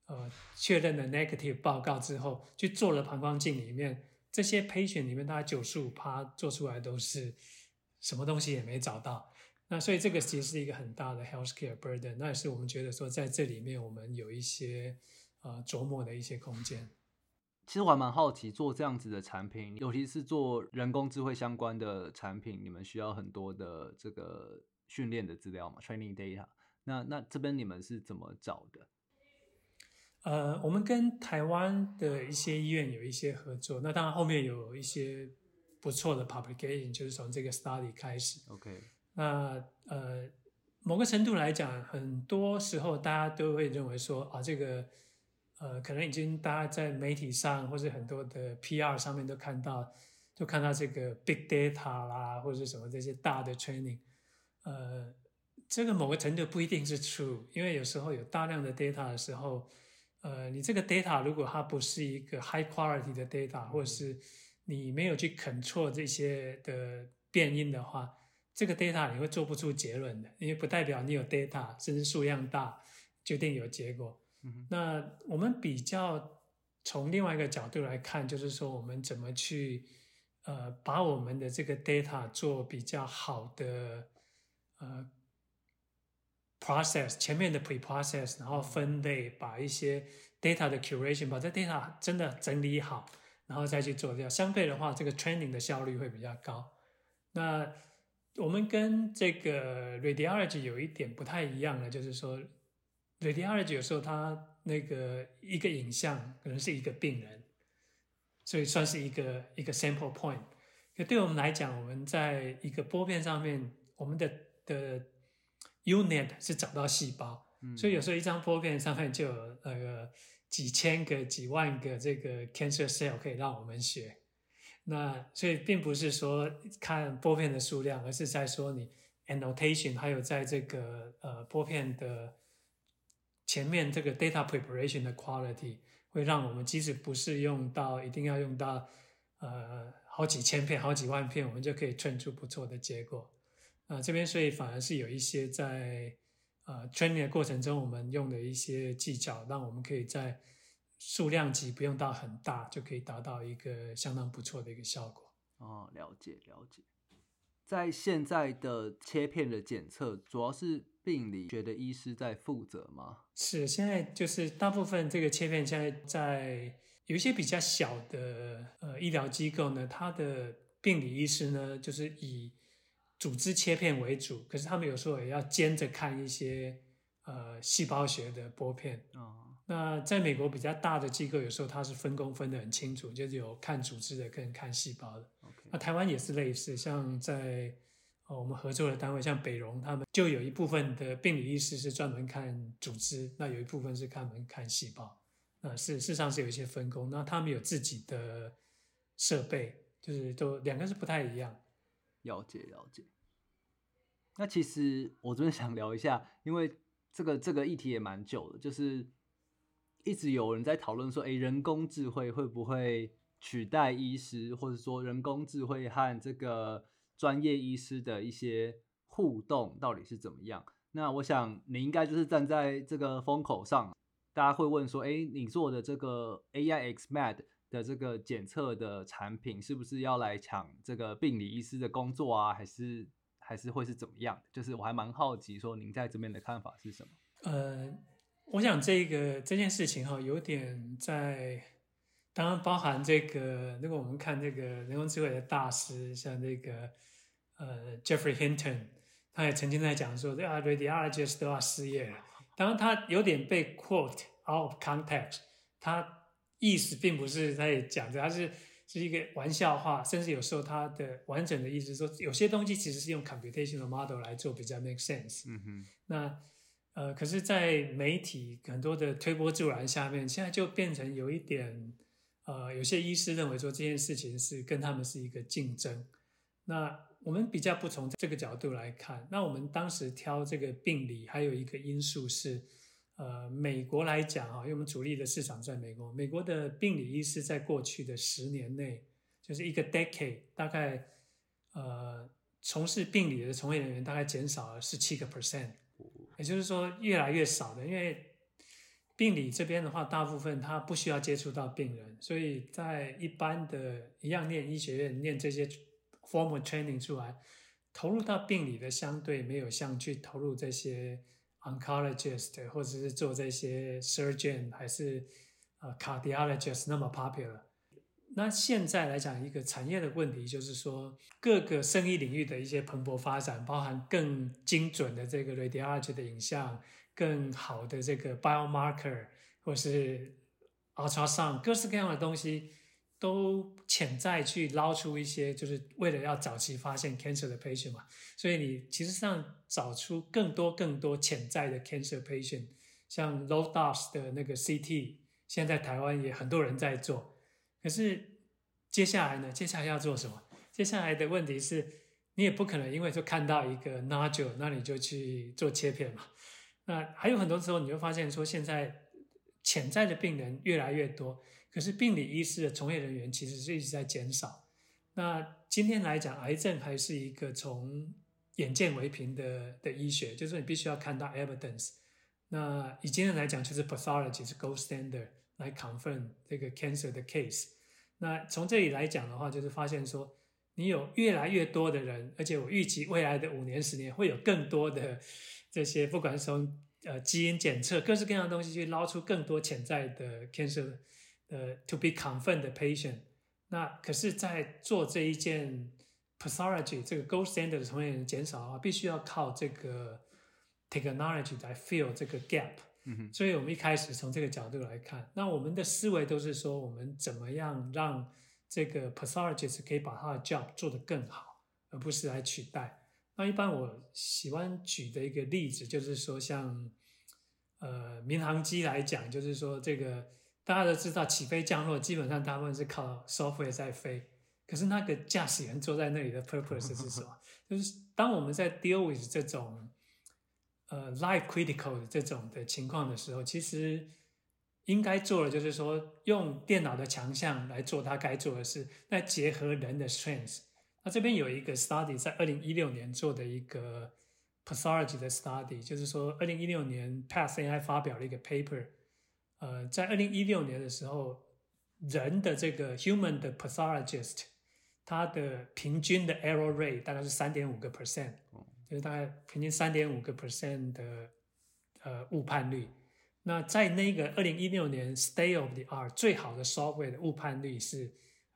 呃确认的 negative 报告之后，去做了膀胱镜里面，这些 patient 里面大概九十五趴做出来都是什么东西也没找到。那所以这个其实是一个很大的 healthcare burden，那也是我们觉得说在这里面我们有一些呃琢磨的一些空间。其实我还蛮好奇，做这样子的产品，尤其是做人工智慧相关的产品，你们需要很多的这个训练的资料嘛，training data。那那这边你们是怎么找的？呃，我们跟台湾的一些医院有一些合作，那当然后面有一些不错的 publication，就是从这个 study 开始。OK。那呃，某个程度来讲，很多时候大家都会认为说啊，这个呃，可能已经大家在媒体上或者很多的 PR 上面都看到，就看到这个 big data 啦，或者什么这些大的 training，呃，这个某个程度不一定是 true，因为有时候有大量的 data 的时候，呃，你这个 data 如果它不是一个 high quality 的 data，或者是你没有去 control 这些的变音的话，这个 data 你会做不出结论的，因为不代表你有 data，甚至数量大，决定有结果。嗯、那我们比较从另外一个角度来看，就是说我们怎么去呃把我们的这个 data 做比较好的呃 process，前面的 pre-process，然后分类，把一些 data 的 curation，把这 data 真的整理好，然后再去做掉。相对的话，这个 training 的效率会比较高。那我们跟这个 radiology 有一点不太一样的，就是说。Radiology 有时候它那个一个影像可能是一个病人，所以算是一个一个 sample point。可对我们来讲，我们在一个玻片上面，我们的的 unit 是找到细胞，嗯、所以有时候一张玻片上面就有那个几千个、几万个这个 cancer cell 可以让我们学。那所以并不是说看拨片的数量，而是在说你 annotation，还有在这个呃拨片的。前面这个 data preparation 的 quality 会让我们即使不是用到一定要用到呃好几千片、好几万片，我们就可以 train 出不错的结果。啊、这边所以反而是有一些在呃 training 的过程中，我们用的一些技巧，让我们可以在数量级不用到很大，就可以达到一个相当不错的一个效果。哦，了解了解。在现在的切片的检测，主要是。病理学的医师在负责吗？是，现在就是大部分这个切片，现在在有一些比较小的呃医疗机构呢，它的病理医师呢，就是以组织切片为主，可是他们有时候也要兼着看一些呃细胞学的玻片。哦，那在美国比较大的机构，有时候它是分工分得很清楚，就是有看组织的跟看细胞的。那台湾也是类似，像在。哦，我们合作的单位像北荣，他们就有一部分的病理医师是专门看组织，那有一部分是专门看细胞。那事实上是有一些分工，那他们有自己的设备，就是都两个是不太一样。了解了解。那其实我这边想聊一下，因为这个这个议题也蛮久的，就是一直有人在讨论说，诶，人工智慧会不会取代医师，或者说人工智慧和这个。专业医师的一些互动到底是怎么样？那我想你应该就是站在这个风口上，大家会问说：哎，你做的这个 AIXMed 的这个检测的产品，是不是要来抢这个病理医师的工作啊？还是还是会是怎么样？就是我还蛮好奇，说您在这边的看法是什么？呃，我想这个这件事情哈，有点在，当然包含这个，如果我们看这个人工智慧的大师，像这个。呃，Jeffrey Hinton，他也曾经在讲说，啊，radiologists 都要失业了。当然，他有点被 quote out of context，他意思并不是在讲的，他是是一个玩笑话，甚至有时候他的完整的意思说，有些东西其实是用 computational model 来做比较 make sense。嗯哼。那呃，可是，在媒体很多的推波助澜下面，现在就变成有一点，呃，有些医师认为说这件事情是跟他们是一个竞争。那我们比较不从这个角度来看。那我们当时挑这个病理，还有一个因素是，呃，美国来讲哈，因为我们主力的市场在美国，美国的病理医师在过去的十年内，就是一个 decade，大概呃，从事病理的从业人员大概减少了十七个 percent，也就是说越来越少的。因为病理这边的话，大部分他不需要接触到病人，所以在一般的一样念医学院念这些。formal training 出来，投入到病理的相对没有像去投入这些 oncologist 或者是做这些 surgeon 还是呃 cardiologist 那么 popular。那现在来讲，一个产业的问题就是说，各个生意领域的一些蓬勃发展，包含更精准的这个 radiology 的影像，更好的这个 biomarker 或是 ultrasound 各式各样的东西。都潜在去捞出一些，就是为了要早期发现 cancer 的 patient 嘛，所以你其实上找出更多更多潜在的 cancer patient，像 low dose 的那个 CT，现在台湾也很多人在做。可是接下来呢？接下来要做什么？接下来的问题是，你也不可能因为就看到一个 nodule，那你就去做切片嘛。那还有很多时候，你会发现说，现在潜在的病人越来越多，可是病理医师的从业人员其实是一直在减少。那今天来讲，癌症还是一个从眼见为凭的的医学，就是你必须要看到 evidence。那以今天来讲，就是 pathology 是 gold standard 来 confirm 这个 cancer 的 case。那从这里来讲的话，就是发现说，你有越来越多的人，而且我预计未来的五年、十年会有更多的这些，不管是从呃基因检测各式各样的东西去捞出更多潜在的 cancer 呃 to be confirmed 的 patient。那可是，在做这一件 pathology 这个 gold standard 的从业人减少的话，必须要靠这个 technology 来 fill 这个 gap。所以我们一开始从这个角度来看，那我们的思维都是说，我们怎么样让这个 pathologist 可以把他的 job 做得更好，而不是来取代。那一般我喜欢举的一个例子，就是说像呃民航机来讲，就是说这个。大家都知道，起飞降落基本上大部分是靠 software 在飞。可是那个驾驶员坐在那里的 purpose 是什么？*laughs* 就是当我们在 deal with 这种呃 life critical 这种的情况的时候，其实应该做的就是说，用电脑的强项来做他该做的事，那结合人的 strength。那这边有一个 study 在二零一六年做的一个 pathology 的 study，就是说二零一六年 PathAI 发表了一个 paper。呃，在二零一六年的时候，人的这个 human 的 pathologist，他的平均的 error rate 大概是三点五个 percent，就是大概平均三点五个 percent 的呃误判率。那在那个二零一六年 state of the art 最好的 software 的误判率是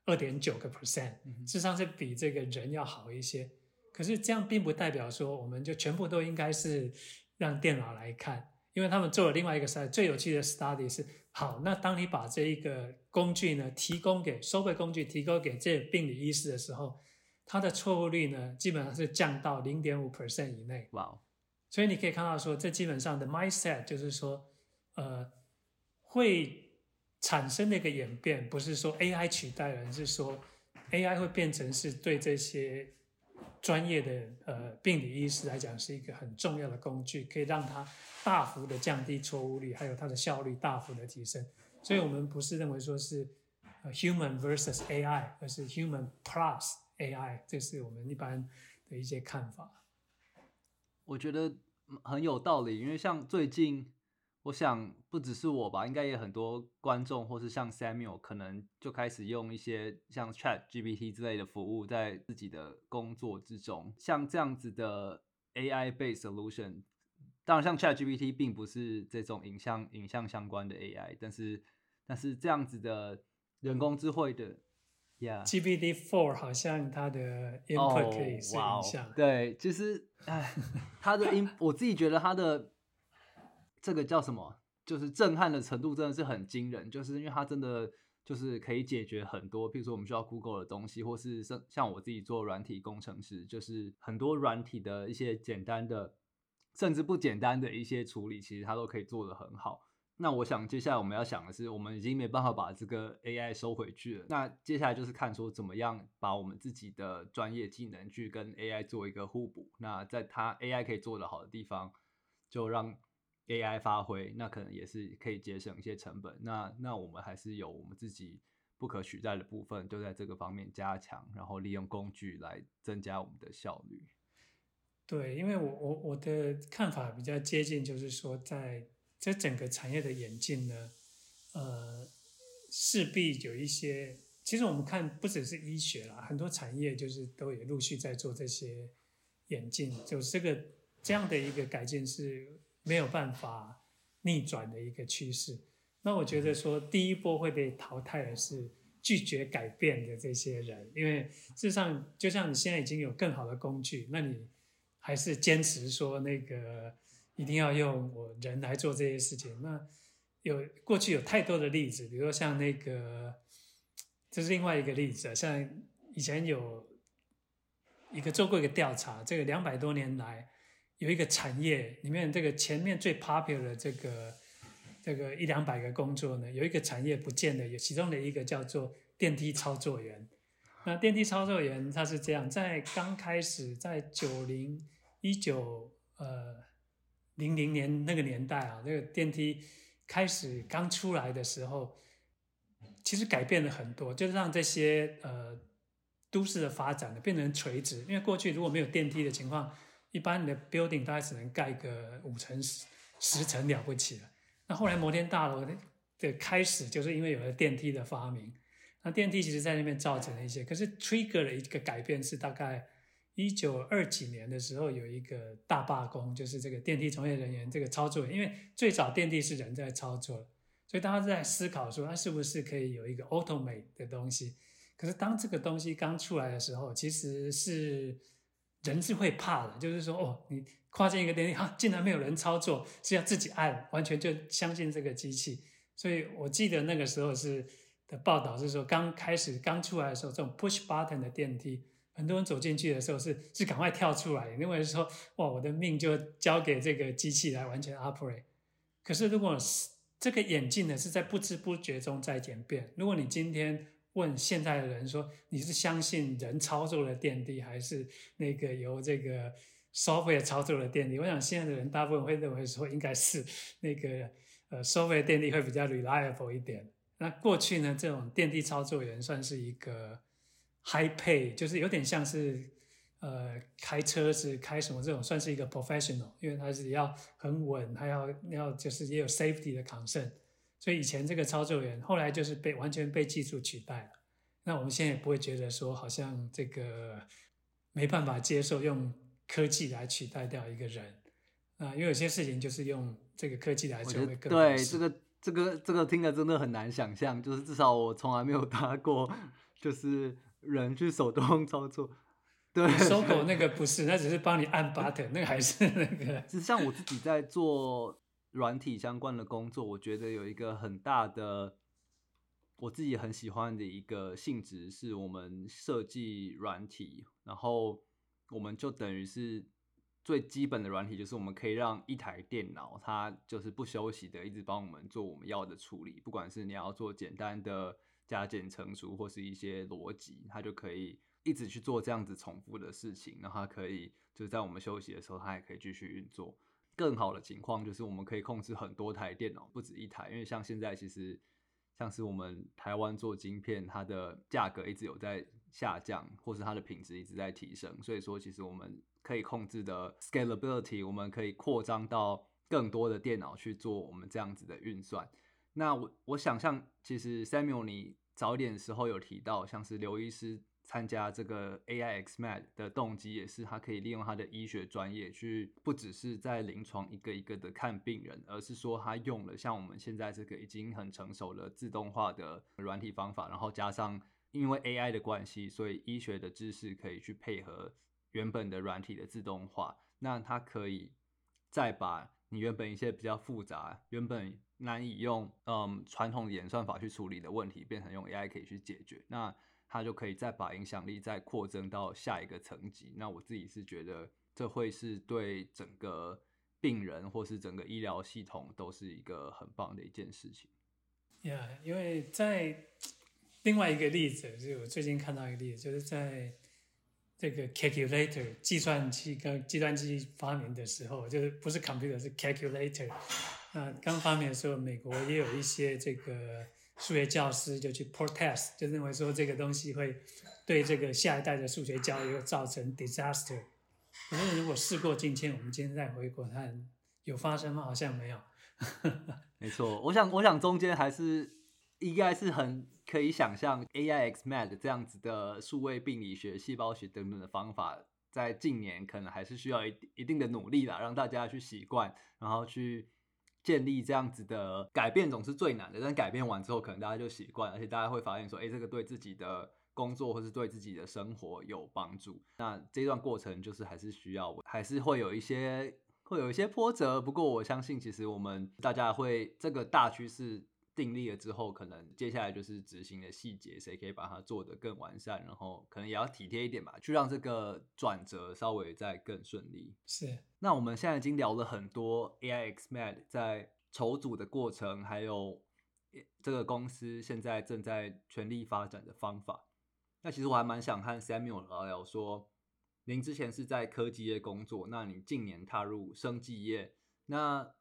二点九个 percent，事实上是比这个人要好一些。可是这样并不代表说我们就全部都应该是让电脑来看。因为他们做了另外一个 study，最有趣的 study 是，好，那当你把这一个工具呢提供给收费工具提供给这病理医师的时候，它的错误率呢基本上是降到零点五 percent 以内。哇！Wow. 所以你可以看到说，这基本上的 mindset 就是说，呃，会产生的一个演变，不是说 AI 取代人，是说 AI 会变成是对这些。专业的呃病理医师来讲是一个很重要的工具，可以让它大幅的降低错误率，还有它的效率大幅的提升。所以，我们不是认为说是 human versus AI，而是 human plus AI，这是我们一般的一些看法。我觉得很有道理，因为像最近。我想不只是我吧，应该也很多观众，或是像 Samuel，可能就开始用一些像 Chat GPT 之类的服务，在自己的工作之中。像这样子的 AI based solution，当然像 Chat GPT 并不是这种影像影像相关的 AI，但是但是这样子的人工智慧的，Yeah，GPT Four 好像它的 input 可以是影像。Oh, wow. 对，其实哎，它的 *laughs* 音，我自己觉得它的。这个叫什么？就是震撼的程度真的是很惊人，就是因为它真的就是可以解决很多，比如说我们需要 Google 的东西，或是像像我自己做软体工程师，就是很多软体的一些简单的，甚至不简单的一些处理，其实它都可以做得很好。那我想接下来我们要想的是，我们已经没办法把这个 AI 收回去了。那接下来就是看说怎么样把我们自己的专业技能去跟 AI 做一个互补。那在它 AI 可以做得好的地方，就让 AI 发挥，那可能也是可以节省一些成本。那那我们还是有我们自己不可取代的部分，就在这个方面加强，然后利用工具来增加我们的效率。对，因为我我我的看法比较接近，就是说，在这整个产业的演进呢，呃，势必有一些。其实我们看，不只是医学啦，很多产业就是都也陆续在做这些演进，就是这个这样的一个改进是。没有办法逆转的一个趋势。那我觉得说，第一波会被淘汰的是拒绝改变的这些人，因为事实上，就像你现在已经有更好的工具，那你还是坚持说那个一定要用我人来做这些事情。那有过去有太多的例子，比如说像那个，这是另外一个例子，像以前有一个做过一个调查，这个两百多年来。有一个产业里面，这个前面最 popular 的这个这个一两百个工作呢，有一个产业不见了，有其中的一个叫做电梯操作员。那电梯操作员他是这样，在刚开始在九零一九呃零零年那个年代啊，那个电梯开始刚出来的时候，其实改变了很多，就是让这些呃都市的发展呢变成垂直。因为过去如果没有电梯的情况，一般的 building 大概只能盖个五层十十层了不起了。那后来摩天大楼的的开始，就是因为有了电梯的发明。那电梯其实在那边造成了一些，可是 trigger 了一个改变是大概一九二几年的时候有一个大罢工，就是这个电梯从业人员这个操作，因为最早电梯是人在操作，所以大家在思考说，它是不是可以有一个 automate 的东西？可是当这个东西刚出来的时候，其实是人是会怕的，就是说，哦，你跨进一个电梯，哈，竟然没有人操作，是要自己按，完全就相信这个机器。所以我记得那个时候是。的报道是说，刚开始刚出来的时候，这种 push button 的电梯，很多人走进去的时候是是赶快跳出来，因为说哇，我的命就交给这个机器来完全 operate。可是如果是这个演进呢，是在不知不觉中在演变。如果你今天问现在的人说，你是相信人操作的电梯，还是那个由这个 software 操作的电梯？我想现在的人大部分会认为说，应该是 *laughs* 那个呃 software 电梯会比较 reliable 一点。那过去呢，这种电梯操作员算是一个 high pay，就是有点像是呃开车是开什么这种，算是一个 professional，因为它是要很稳，还要要就是也有 safety 的 concern，所以以前这个操作员后来就是被完全被技术取代了。那我们现在也不会觉得说好像这个没办法接受用科技来取代掉一个人啊，因为有些事情就是用这个科技来做会更对这个。这个这个听着真的很难想象，就是至少我从来没有搭过，就是人去手动操作。对，搜狗 *laughs* 那个不是，那只是帮你按 button，那个还是那个。就像我自己在做软体相关的工作，我觉得有一个很大的，我自己很喜欢的一个性质，是我们设计软体，然后我们就等于是。最基本的软体就是我们可以让一台电脑，它就是不休息的一直帮我们做我们要的处理，不管是你要做简单的加减乘除或是一些逻辑，它就可以一直去做这样子重复的事情。然后它可以就是在我们休息的时候，它也可以继续运作。更好的情况就是我们可以控制很多台电脑，不止一台，因为像现在其实像是我们台湾做晶片，它的价格一直有在下降，或是它的品质一直在提升，所以说其实我们。可以控制的 scalability，我们可以扩张到更多的电脑去做我们这样子的运算。那我我想象，其实 Samuel 你早一点时候有提到，像是刘医师参加这个 AIXMed 的动机，也是他可以利用他的医学专业去，不只是在临床一个一个的看病人，而是说他用了像我们现在这个已经很成熟的自动化的软体方法，然后加上因为 AI 的关系，所以医学的知识可以去配合。原本的软体的自动化，那他可以再把你原本一些比较复杂、原本难以用嗯传统演算法去处理的问题，变成用 AI 可以去解决。那它就可以再把影响力再扩增到下一个层级。那我自己是觉得，这会是对整个病人或是整个医疗系统都是一个很棒的一件事情。Yeah，因为在另外一个例子，就是我最近看到一个例子，就是在。这个 calculator 计算机跟计算机发明的时候，就是不是 computer 是 calculator。那刚发明的时候，美国也有一些这个数学教师就去 protest，就认为说这个东西会对这个下一代的数学教育造成 disaster。可是如果事过境迁，我们今天再回过看，有发生吗？好像没有。没错，我想，我想中间还是应该是很。可以想象，AIXmed 这样子的数位病理学、细胞学等等的方法，在近年可能还是需要一一定的努力啦，让大家去习惯，然后去建立这样子的改变，总是最难的。但改变完之后，可能大家就习惯，而且大家会发现说，哎，这个对自己的工作或是对自己的生活有帮助。那这段过程就是还是需要，还是会有一些会有一些波折。不过我相信，其实我们大家会这个大趋势。定立了之后，可能接下来就是执行的细节，谁可以把它做得更完善，然后可能也要体贴一点吧，去让这个转折稍微再更顺利。是。那我们现在已经聊了很多 AIXMed 在筹组的过程，还有这个公司现在正在全力发展的方法。那其实我还蛮想和 Samuel 聊聊说，您之前是在科技业工作，那你近年踏入生技业，那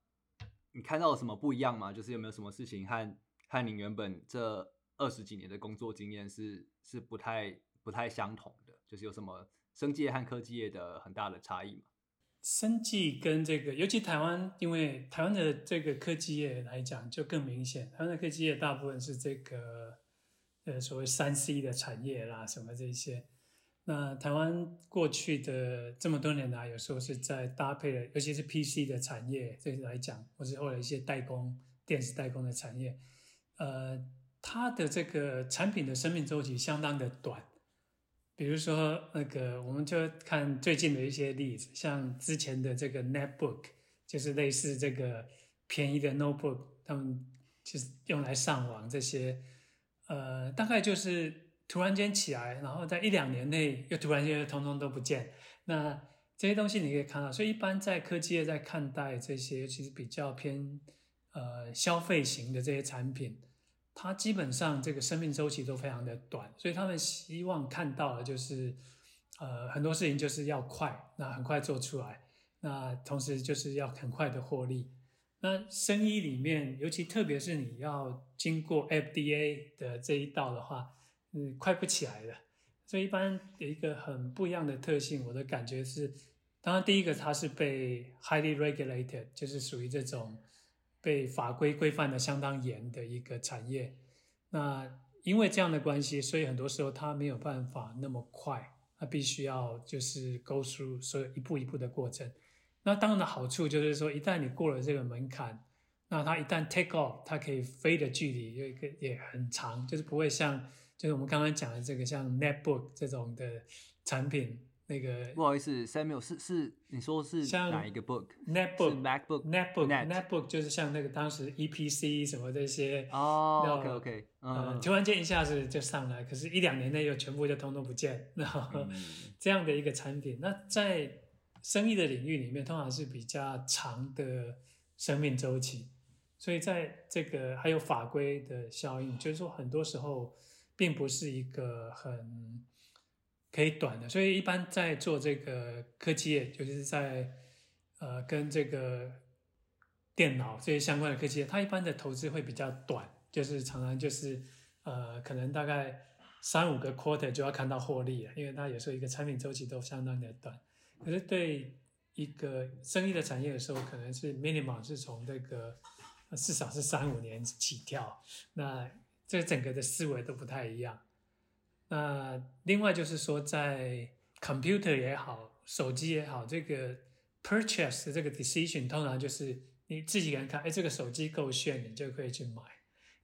你看到了什么不一样吗？就是有没有什么事情和和你原本这二十几年的工作经验是是不太不太相同的？就是有什么生技和科技业的很大的差异吗？生技跟这个，尤其台湾，因为台湾的这个科技业来讲就更明显，台湾的科技业大部分是这个呃所谓三 C 的产业啦，什么这些。那台湾过去的这么多年来，有时候是在搭配的，尤其是 PC 的产业这些来讲，或是后来一些代工、电子代工的产业，呃，它的这个产品的生命周期相当的短。比如说那个，我们就看最近的一些例子，像之前的这个 Netbook，就是类似这个便宜的 Notebook，他们就是用来上网这些，呃，大概就是。突然间起来，然后在一两年内又突然间又通通都不见。那这些东西你可以看到，所以一般在科技业在看待这些其实比较偏呃消费型的这些产品，它基本上这个生命周期都非常的短，所以他们希望看到的就是呃很多事情就是要快，那很快做出来，那同时就是要很快的获利。那生意里面，尤其特别是你要经过 FDA 的这一道的话。嗯，快不起来了，所以一般有一个很不一样的特性，我的感觉是，当然第一个它是被 highly regulated，就是属于这种被法规规范的相当严的一个产业。那因为这样的关系，所以很多时候它没有办法那么快，它必须要就是 go through 所有一步一步的过程。那当然的好处就是说，一旦你过了这个门槛，那它一旦 take off，它可以飞的距离有一个也很长，就是不会像。就是我们刚刚讲的这个像 Netbook 这种的产品，那个不好意思，Samuel 是是你说是哪一个 book？Netbook，MacBook，Netbook，Netbook 就是像那个当时 EPC 什么这些哦、oh，OK OK，嗯、呃，突然间一下子就上来，可是一两年内又全部就通通不见，然后、嗯、*laughs* 这样的一个产品，那在生意的领域里面，通常是比较长的生命周期，所以在这个还有法规的效应，就是说很多时候。并不是一个很可以短的，所以一般在做这个科技业，就是在呃跟这个电脑这些相关的科技业，它一般的投资会比较短，就是常常就是呃可能大概三五个 quarter 就要看到获利了，因为它有时候一个产品周期都相当的短。可是对一个生意的产业的时候，可能是 minimum 是从这个至少是三五年起跳，那。这整个的思维都不太一样。那另外就是说，在 computer 也好，手机也好，这个 purchase 的这个 decision 通常就是你自己人看，哎，这个手机够炫，你就可以去买，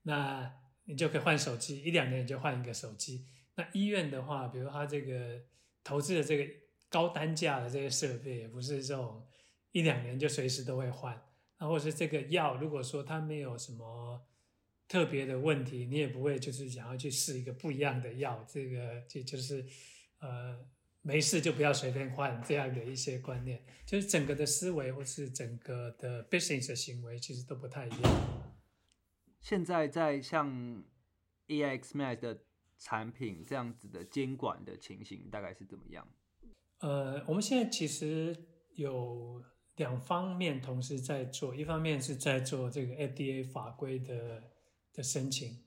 那你就可以换手机，一两年你就换一个手机。那医院的话，比如他这个投资的这个高单价的这些设备，也不是这种一两年就随时都会换。那或是这个药，如果说它没有什么。特别的问题，你也不会就是想要去试一个不一样的药，这个就就是，呃，没事就不要随便换这样的一些观念，就是整个的思维或是整个的 business 的行为其实都不太一样。现在在像 AIXMAX 的产品这样子的监管的情形大概是怎么样？呃，我们现在其实有两方面同时在做，一方面是在做这个 FDA 法规的。的申请，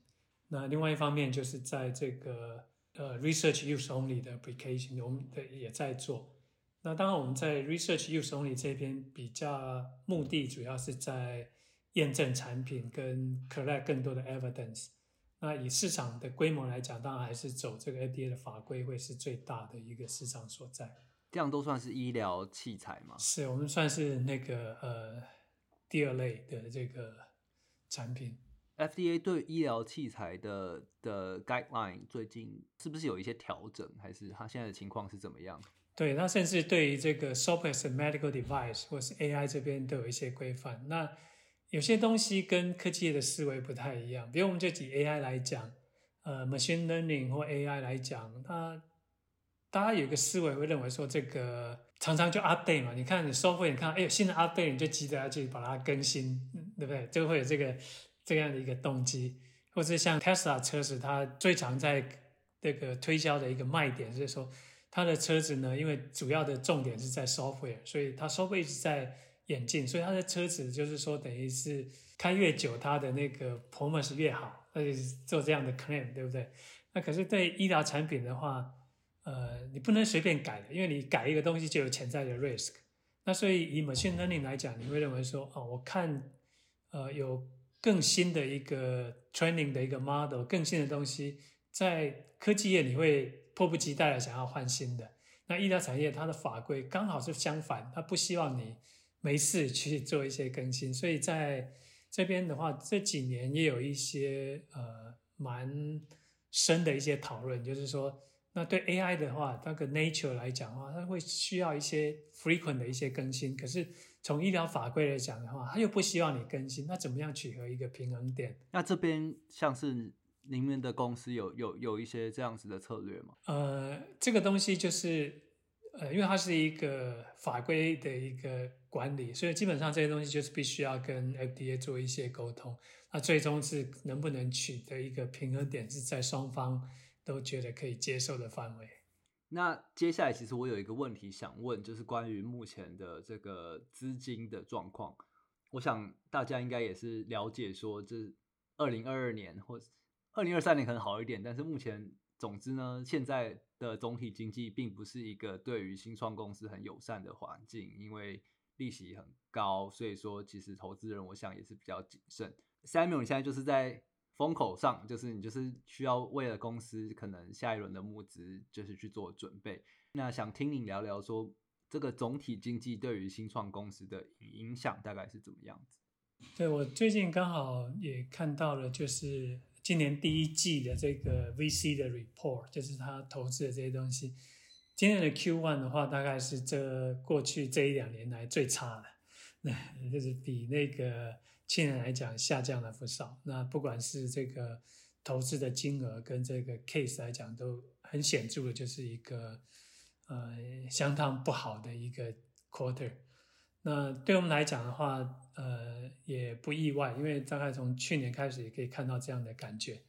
那另外一方面就是在这个呃 research use only 的 application，我们的也在做。那当然我们在 research use only 这边比较目的主要是在验证产品跟 collect 更多的 evidence。那以市场的规模来讲，当然还是走这个 FDA 的法规会是最大的一个市场所在。这样都算是医疗器材吗？是我们算是那个呃第二类的这个产品。FDA 对医疗器材的的 guideline 最近是不是有一些调整，还是它现在的情况是怎么样？对，它甚至对于这个 software and medical device 或是 AI 这边都有一些规范。那有些东西跟科技的思维不太一样，比如我们就举 AI 来讲，呃，machine learning 或 AI 来讲，它大家有一个思维会认为说这个常常就 update 嘛，你看你 software，你看哎，新的 update 你就急着要去把它更新，对不对？就会有这个。这样的一个动机，或者像 Tesla 车子，它最常在这个推销的一个卖点，就是说它的车子呢，因为主要的重点是在 software，所以它 software 一直在演进，所以它的车子就是说等于是开越久，它的那个 performance 越好，那就是做这样的 claim，对不对？那可是对医疗产品的话，呃，你不能随便改的，因为你改一个东西就有潜在的 risk。那所以以 machine learning 来讲，你会认为说，哦，我看，呃，有更新的一个 training 的一个 model，更新的东西，在科技业你会迫不及待的想要换新的。那医疗产业它的法规刚好是相反，它不希望你没事去做一些更新。所以在这边的话，这几年也有一些呃蛮深的一些讨论，就是说。那对 AI 的话，那个 nature 来讲的话，它会需要一些 frequent 的一些更新。可是从医疗法规来讲的话，它又不希望你更新。那怎么样取得一个平衡点？那这边像是您们的公司有有有一些这样子的策略吗？呃，这个东西就是呃，因为它是一个法规的一个管理，所以基本上这些东西就是必须要跟 FDA 做一些沟通。那最终是能不能取得一个平衡点，是在双方。都觉得可以接受的范围。那接下来，其实我有一个问题想问，就是关于目前的这个资金的状况。我想大家应该也是了解，说这二零二二年或二零二三年可能好一点，但是目前，总之呢，现在的总体经济并不是一个对于新创公司很友善的环境，因为利息很高，所以说其实投资人我想也是比较谨慎。Samuel，你现在就是在。风口上，就是你就是需要为了公司可能下一轮的募资，就是去做准备。那想听你聊聊说，这个总体经济对于新创公司的影响大概是怎么样子？对，我最近刚好也看到了，就是今年第一季的这个 VC 的 report，就是他投资的这些东西。今年的 Q1 的话，大概是这过去这一两年来最差的，那 *laughs* 就是比那个。去年来讲下降了不少，那不管是这个投资的金额跟这个 case 来讲，都很显著的，就是一个呃相当不好的一个 quarter。那对我们来讲的话，呃也不意外，因为大概从去年开始也可以看到这样的感觉。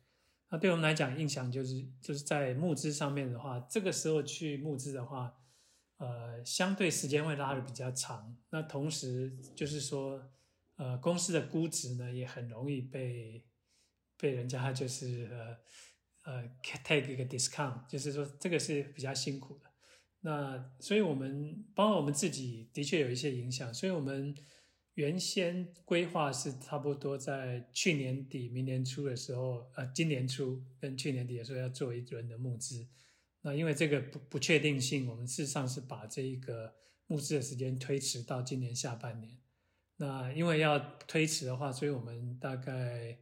那对我们来讲，印象就是就是在募资上面的话，这个时候去募资的话，呃相对时间会拉得比较长。那同时就是说。呃，公司的估值呢也很容易被被人家就是呃呃 take 一个 discount，就是说这个是比较辛苦的。那所以我们包括我们自己的确有一些影响，所以我们原先规划是差不多在去年底、明年初的时候，呃，今年初跟去年底的时候要做一轮的募资。那因为这个不不确定性，我们事实上是把这一个募资的时间推迟到今年下半年。那因为要推迟的话，所以我们大概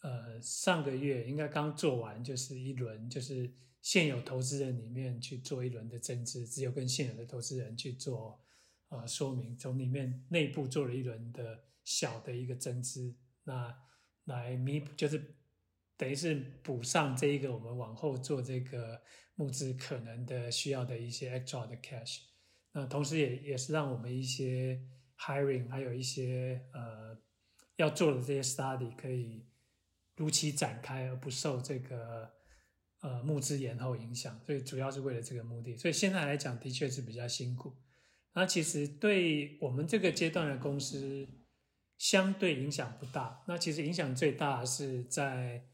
呃上个月应该刚做完，就是一轮，就是现有投资人里面去做一轮的增资，只有跟现有的投资人去做呃说明，从里面内部做了一轮的小的一个增资，那来弥补，就是等于是补上这一个我们往后做这个募资可能的需要的一些 extra 的 cash，那同时也也是让我们一些。Hiring 还有一些呃要做的这些 study 可以如期展开，而不受这个呃募资延后影响，所以主要是为了这个目的。所以现在来讲的确是比较辛苦。那其实对我们这个阶段的公司相对影响不大。那其实影响最大是在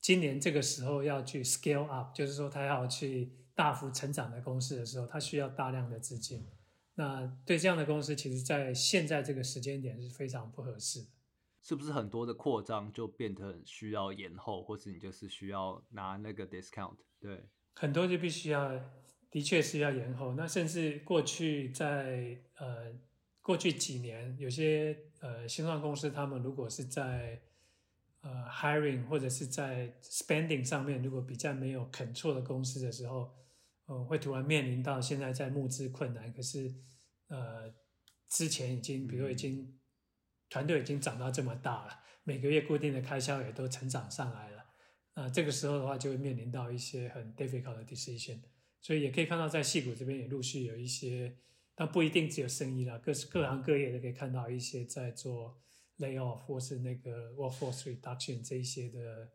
今年这个时候要去 scale up，就是说他要去大幅成长的公司的时候，他需要大量的资金。那对这样的公司，其实，在现在这个时间点是非常不合适的。是不是很多的扩张就变得需要延后，或是你就是需要拿那个 discount？对，很多就必须要，的确是要延后。那甚至过去在呃过去几年，有些呃新创公司，他们如果是在呃 hiring 或者是在 spending 上面，如果比较没有 control 的公司的时候。呃，会突然面临到现在在募资困难，可是，呃，之前已经，比如已经团队已经长到这么大了，每个月固定的开销也都成长上来了，那这个时候的话就会面临到一些很 difficult 的 decision，所以也可以看到在戏谷这边也陆续有一些，但不一定只有生意啦，各各行各业都可以看到一些在做 layoff 或是那个 workforce reduction 这一些的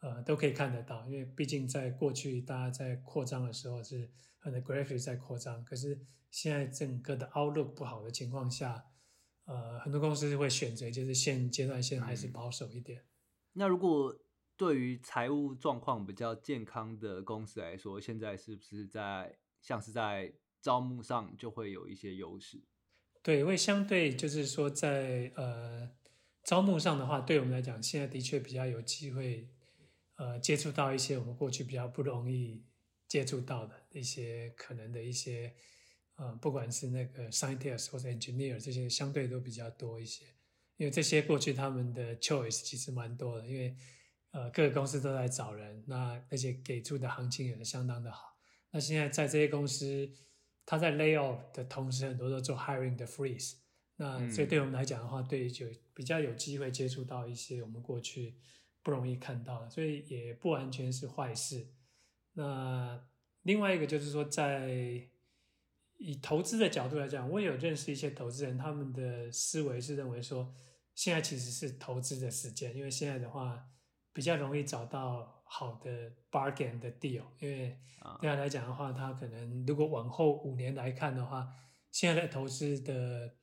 呃，都可以看得到。因为毕竟在过去，大家在扩张的时候是很 aggressive 在扩张，可是现在整个的 outlook 不好的情况下，呃，很多公司会选择就是现阶段先还是保守一点。嗯、那如果对于财务状况比较健康的公司来说，现在是不是在像是在招募上就会有一些优势？对，因为相对就是说在呃招募上的话，对我们来讲，现在的确比较有机会呃接触到一些我们过去比较不容易接触到的一些可能的一些呃，不管是那个 scientist 或者 engineer 这些，相对都比较多一些。因为这些过去他们的 choice 其实蛮多的，因为呃各个公司都在找人，那那些给出的行情也是相当的好。那现在在这些公司。他在 lay off 的同时，很多都做 hiring 的 freeze。那所以对我们来讲的话，对就比较有机会接触到一些我们过去不容易看到的，所以也不完全是坏事。那另外一个就是说，在以投资的角度来讲，我也有认识一些投资人，他们的思维是认为说，现在其实是投资的时间，因为现在的话比较容易找到。好的 bargain 的 deal，因为这样来讲的话，他可能如果往后五年来看的话，现在的投资的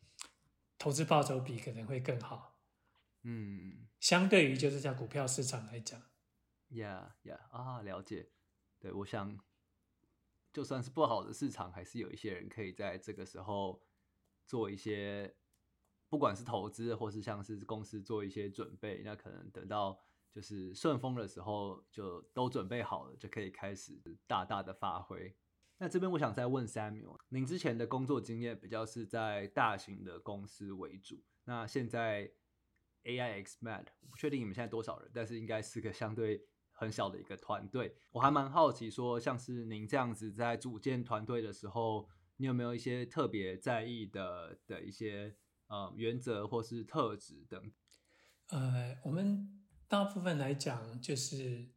投资报酬比可能会更好。嗯，相对于就是在股票市场来讲，Yeah Yeah 啊，了解。对，我想就算是不好的市场，还是有一些人可以在这个时候做一些，不管是投资或是像是公司做一些准备，那可能等到。就是顺风的时候，就都准备好了，就可以开始大大的发挥。那这边我想再问 Samuel，您之前的工作经验比较是在大型的公司为主，那现在 A I X Mad，我不确定你们现在多少人，但是应该是个相对很小的一个团队。我还蛮好奇说，像是您这样子在组建团队的时候，你有没有一些特别在意的的一些呃原则或是特质等？呃，我们。大部分来讲，就是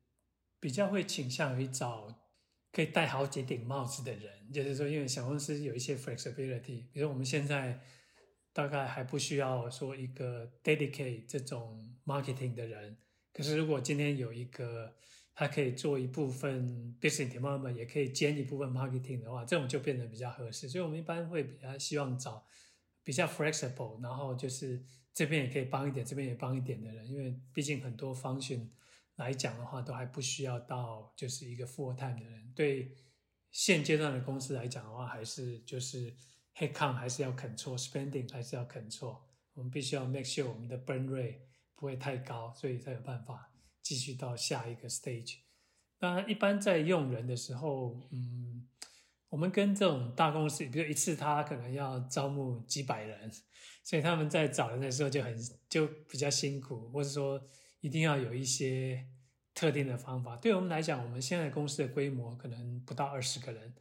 比较会倾向于找可以戴好几顶帽子的人。就是说，因为小公司有一些 flexibility，比如我们现在大概还不需要说一个 dedicate 这种 marketing 的人。可是如果今天有一个他可以做一部分 business development，也可以兼一部分 marketing 的话，这种就变得比较合适。所以我们一般会比较希望找比较 flexible，然后就是。这边也可以帮一点，这边也帮一点的人，因为毕竟很多 function 来讲的话，都还不需要到就是一个 full time 的人。对现阶段的公司来讲的话，还是就是 headcount 还是要 control，spending 还是要 control。我们必须要 make sure 我们的 burn rate 不会太高，所以才有办法继续到下一个 stage。当然，一般在用人的时候，嗯。我们跟这种大公司，比如一次他可能要招募几百人，所以他们在找人的时候就很就比较辛苦，或者说一定要有一些特定的方法。对我们来讲，我们现在公司的规模可能不到二十个人，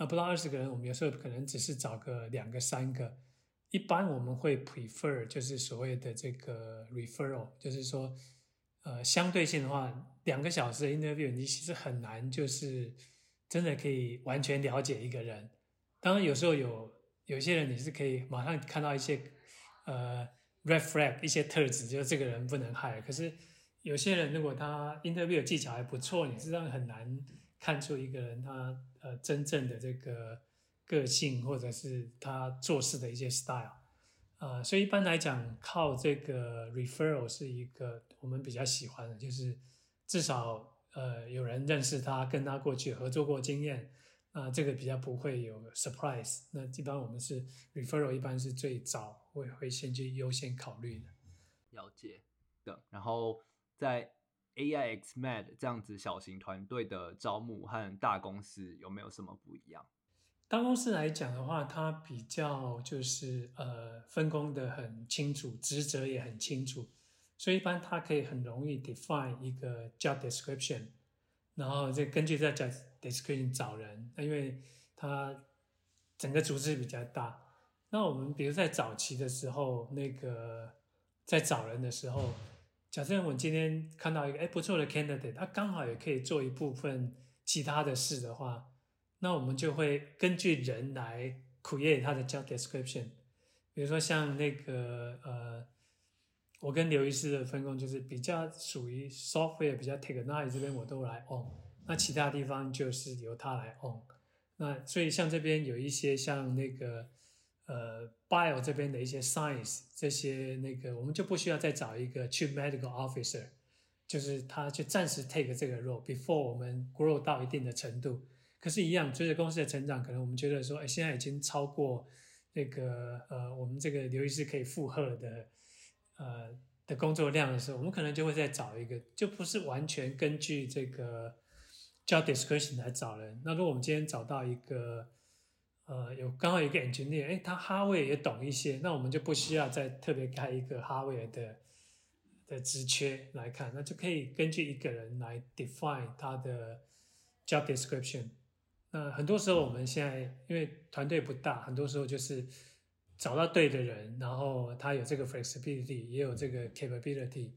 那不到二十个人，我们有时候可能只是找个两个、三个。一般我们会 prefer 就是所谓的这个 referral，就是说，呃，相对性的话，两个小时的 interview 你其实很难就是。真的可以完全了解一个人，当然有时候有有些人你是可以马上看到一些呃 red flag 一些特质，就是这个人不能 hire。可是有些人如果他 interview 技巧还不错，你实际上很难看出一个人他呃真正的这个个性或者是他做事的一些 style 啊、呃，所以一般来讲靠这个 referral 是一个我们比较喜欢的，就是至少。呃，有人认识他，跟他过去合作过经验，啊、这个比较不会有 surprise。那一般我们是 referral，一般是最早会会先去优先考虑的。了解的。然后在 AIXMed 这样子小型团队的招募和大公司有没有什么不一样？大公司来讲的话，它比较就是呃分工的很清楚，职责也很清楚。所以一般它可以很容易 define 一个 job description，然后再根据这 job description 找人。那因为它整个组织比较大，那我们比如在早期的时候，那个在找人的时候，假设我今天看到一个哎不错的 candidate，他刚好也可以做一部分其他的事的话，那我们就会根据人来 create 他的 job description。比如说像那个呃。我跟刘医师的分工就是比较属于 software 比较 technology 这边我都来 on，那其他地方就是由他来 on。那所以像这边有一些像那个呃 bio 这边的一些 science 这些那个，我们就不需要再找一个 chief medical officer，就是他就暂时 take 这个 role before 我们 grow 到一定的程度。可是，一样随着公司的成长，可能我们觉得说，哎，现在已经超过那个呃，我们这个刘医师可以负荷的呃的工作量的时候，我们可能就会再找一个，就不是完全根据这个 job description 来找人。那如果我们今天找到一个呃有刚好一个 engineer，哎，他 hardware 也懂一些，那我们就不需要再特别开一个 hardware 的的职缺来看，那就可以根据一个人来 define 他的 job description。那很多时候，我们现在因为团队不大，很多时候就是找到对的人，然后他有这个 flexibility，也有这个 capability，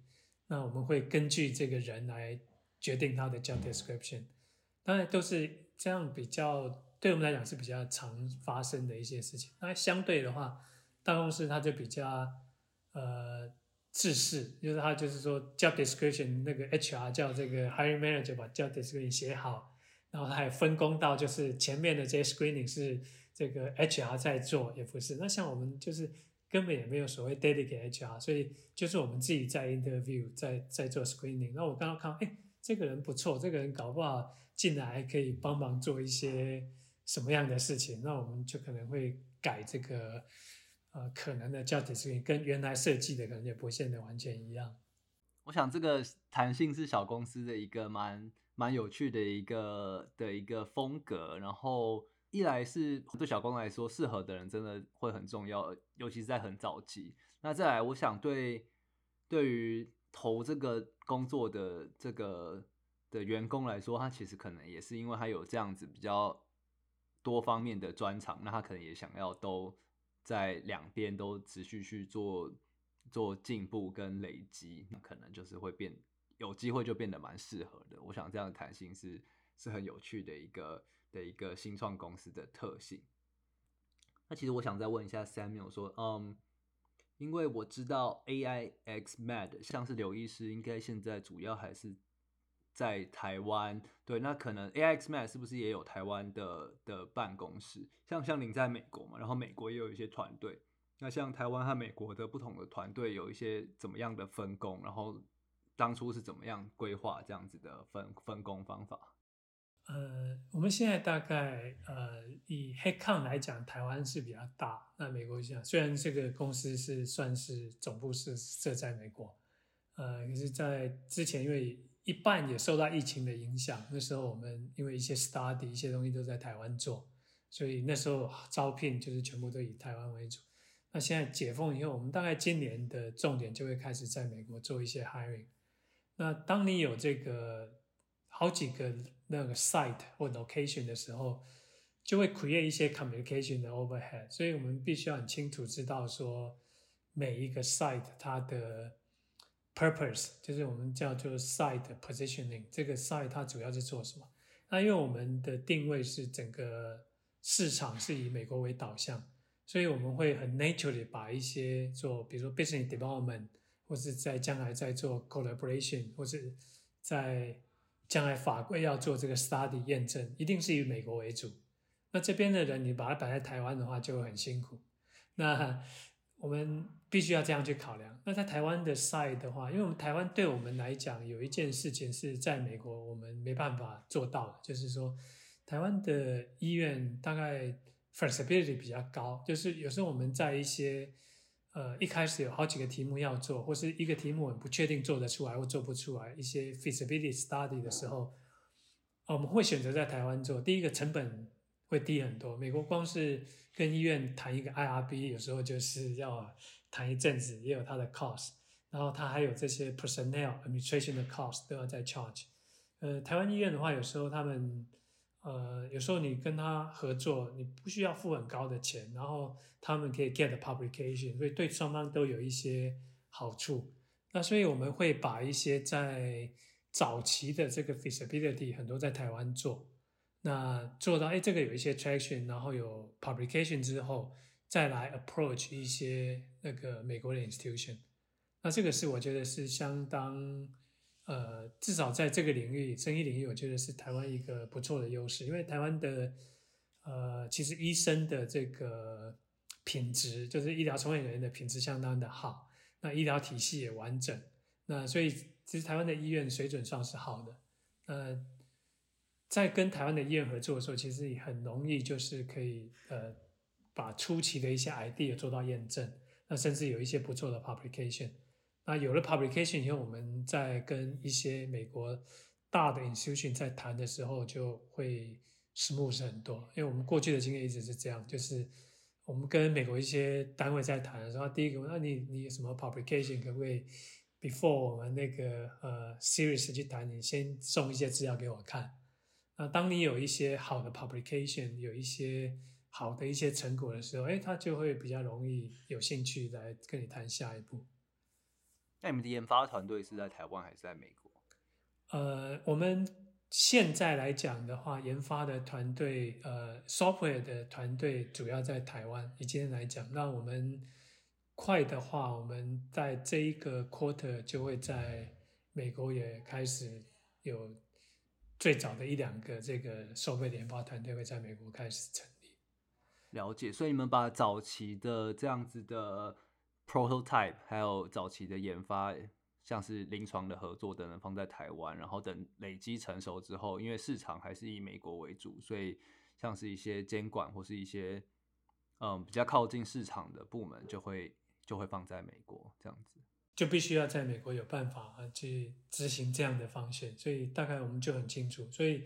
那我们会根据这个人来决定他的 job description。当然都是这样，比较对我们来讲是比较常发生的一些事情。那相对的话，大公司它就比较呃制式，就是他就是说 job description 那个 HR 叫这个 hiring manager 把 job description 写好。然后他还分工到，就是前面的这些 screening 是这个 HR 在做，也不是。那像我们就是根本也没有所谓 dedicate HR，所以就是我们自己在 interview，在在做 screening。那我刚刚看，哎，这个人不错，这个人搞不好进来还可以帮忙做一些什么样的事情，那我们就可能会改这个呃可能的 job description，跟原来设计的可能也不见得完全一样。我想这个弹性是小公司的一个蛮。蛮有趣的一个的一个风格，然后一来是对小工来说，适合的人真的会很重要，尤其是在很早期。那再来，我想对对于投这个工作的这个的员工来说，他其实可能也是因为他有这样子比较多方面的专长，那他可能也想要都在两边都持续去做做进步跟累积，那可能就是会变。有机会就变得蛮适合的，我想这样的弹性是是很有趣的一个的一个新创公司的特性。那其实我想再问一下 Samuel 说，嗯，因为我知道 AI X Mad 像是刘医师，应该现在主要还是在台湾，对，那可能 AIXMed 是不是也有台湾的的办公室？像像您在美国嘛，然后美国也有一些团队，那像台湾和美国的不同的团队有一些怎么样的分工？然后当初是怎么样规划这样子的分分工方法？呃，我们现在大概呃以 headcount 来讲，台湾是比较大。那美国这样，虽然这个公司是算是总部是设在美国，呃，可是，在之前因为一半也受到疫情的影响，那时候我们因为一些 study 一些东西都在台湾做，所以那时候招聘就是全部都以台湾为主。那现在解封以后，我们大概今年的重点就会开始在美国做一些 hiring。那当你有这个好几个那个 site 或 location 的时候，就会 create 一些 communication 的 overhead，所以我们必须要很清楚知道说每一个 site 它的 purpose，就是我们叫做 site positioning，这个 site 它主要是做什么？那因为我们的定位是整个市场是以美国为导向，所以我们会很 naturally 把一些做，比如说 business development。或是在将来在做 collaboration，或是在将来法规要做这个 study 验证，一定是以美国为主。那这边的人，你把它摆在台湾的话，就会很辛苦。那我们必须要这样去考量。那在台湾的 side 的话，因为我们台湾对我们来讲，有一件事情是在美国我们没办法做到的，就是说台湾的医院大概 flexibility 比较高，就是有时候我们在一些呃，一开始有好几个题目要做，或是一个题目很不确定做得出来或做不出来，一些 feasibility study 的时候，我们会选择在台湾做。第一个成本会低很多，美国光是跟医院谈一个 IRB，有时候就是要谈一阵子，也有它的 cost，然后它还有这些 personnel administration 的 cost 都要在 charge。呃，台湾医院的话，有时候他们。呃，有时候你跟他合作，你不需要付很高的钱，然后他们可以 get publication，所以对双方都有一些好处。那所以我们会把一些在早期的这个 feasibility 很多在台湾做，那做到哎这个有一些 traction，然后有 publication 之后，再来 approach 一些那个美国的 institution。那这个是我觉得是相当，呃，至少在这个领域，生意领域，我觉得是台湾一个不错的优势，因为台湾的，呃，其实医生的这个品质，就是医疗从业人员的品质相当的好，那医疗体系也完整，那所以其实台湾的医院水准上是好的，呃，在跟台湾的医院合作的时候，其实也很容易就是可以，呃，把初期的一些 idea 做到验证，那甚至有一些不错的 publication。那有了 publication 以后，我们在跟一些美国大的 institution 在谈的时候，就会 smooth 很多。因为我们过去的经验一直是这样，就是我们跟美国一些单位在谈的时候，第一个问，那你你有什么 publication 可不可以 before 我们那个呃 series 去谈，你先送一些资料给我看。那当你有一些好的 publication，有一些好的一些成果的时候，哎，他就会比较容易有兴趣来跟你谈下一步。那你们的研发团队是在台湾还是在美国？呃，我们现在来讲的话，研发的团队，呃，software 的团队主要在台湾。以今天来讲，那我们快的话，我们在这一个 quarter 就会在美国也开始有最早的一两个这个 software 研发团队会在美国开始成立。了解，所以你们把早期的这样子的。Prototype 还有早期的研发，像是临床的合作等等放在台湾，然后等累积成熟之后，因为市场还是以美国为主，所以像是一些监管或是一些嗯比较靠近市场的部门，就会就会放在美国这样子，就必须要在美国有办法去执行这样的方向，所以大概我们就很清楚，所以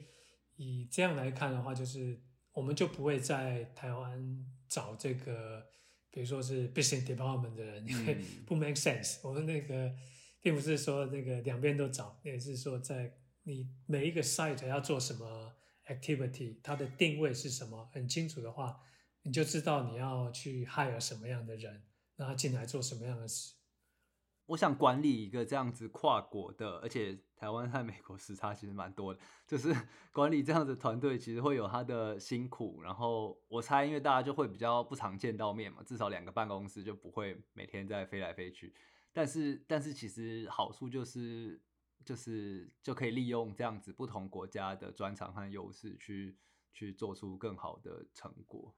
以这样来看的话，就是我们就不会在台湾找这个。比如说是 business development 的人，因为不 make sense。我们那个并不是说那个两边都找，也是说在你每一个 site 要做什么 activity，它的定位是什么，很清楚的话，你就知道你要去 hire 什么样的人，让他进来做什么样的事。我想管理一个这样子跨国的，而且台湾和美国时差其实蛮多的，就是 *laughs* 管理这样子团队，其实会有他的辛苦。然后我猜，因为大家就会比较不常见到面嘛，至少两个办公室就不会每天在飞来飞去。但是，但是其实好处就是，就是就可以利用这样子不同国家的专长和优势，去去做出更好的成果。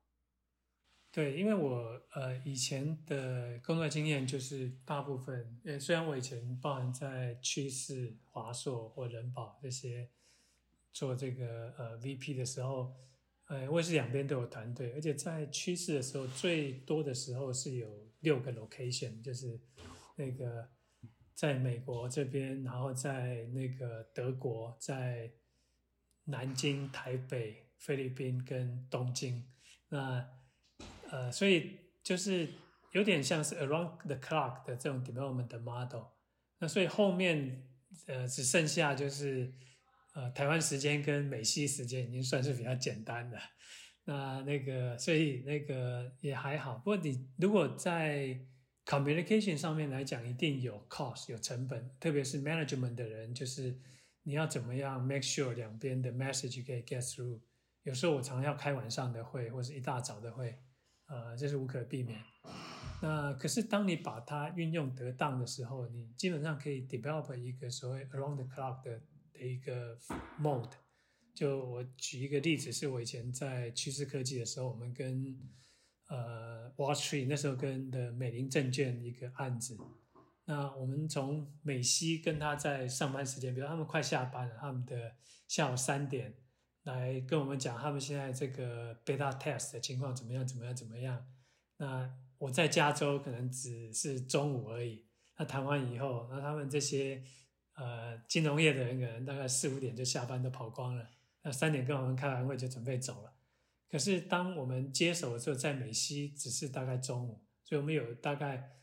对，因为我呃以前的工作经验就是大部分，呃虽然我以前包含在趋势、华硕或人保这些做这个呃 VP 的时候，呃我也是两边都有团队，而且在趋势的时候最多的时候是有六个 location，就是那个在美国这边，然后在那个德国，在南京、台北、菲律宾跟东京，那。呃，所以就是有点像是 around the clock 的这种 development 的 model。那所以后面呃只剩下就是呃台湾时间跟美西时间已经算是比较简单的。那那个所以那个也还好。不过你如果在 communication 上面来讲，一定有 cost 有成本，特别是 management 的人，就是你要怎么样 make sure 两边的 message 可以 get through。有时候我常常要开晚上的会，或是一大早的会。呃，这是无可避免。那可是当你把它运用得当的时候，你基本上可以 develop 一个所谓 around the clock 的的一个 mode。就我举一个例子，是我以前在趋势科技的时候，我们跟呃 Wall Street 那时候跟的美林证券一个案子。那我们从美西跟他在上班时间，比如他们快下班了，他们的下午三点。来跟我们讲他们现在这个 beta test 的情况怎么样？怎么样？怎么样？那我在加州可能只是中午而已。那谈完以后，那他们这些呃金融业的人可能大概四五点就下班都跑光了。那三点跟我们开完会就准备走了。可是当我们接手的时候，在美西只是大概中午，所以我们有大概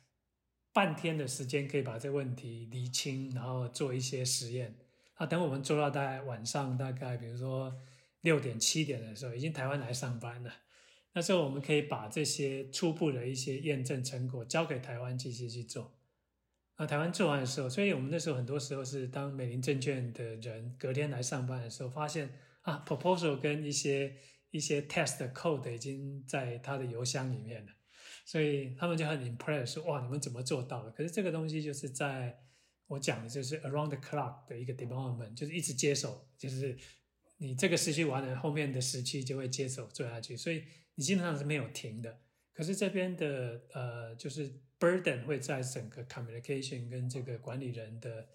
半天的时间可以把这个问题厘清，然后做一些实验。啊等我们做到大概晚上大概比如说。六点七点的时候，已经台湾来上班了。那时候我们可以把这些初步的一些验证成果交给台湾继续去做。那台湾做完的时候，所以我们那时候很多时候是当美林证券的人隔天来上班的时候，发现啊，proposal 跟一些一些 test code 已经在他的邮箱里面了。所以他们就很 impressed，说哇，你们怎么做到的？可是这个东西就是在我讲的就是 around the clock 的一个 development，就是一直接手，就是你这个时期完了，后面的时期就会接手做下去，所以你基本上是没有停的。可是这边的呃，就是 burden 会在整个 communication 跟这个管理人的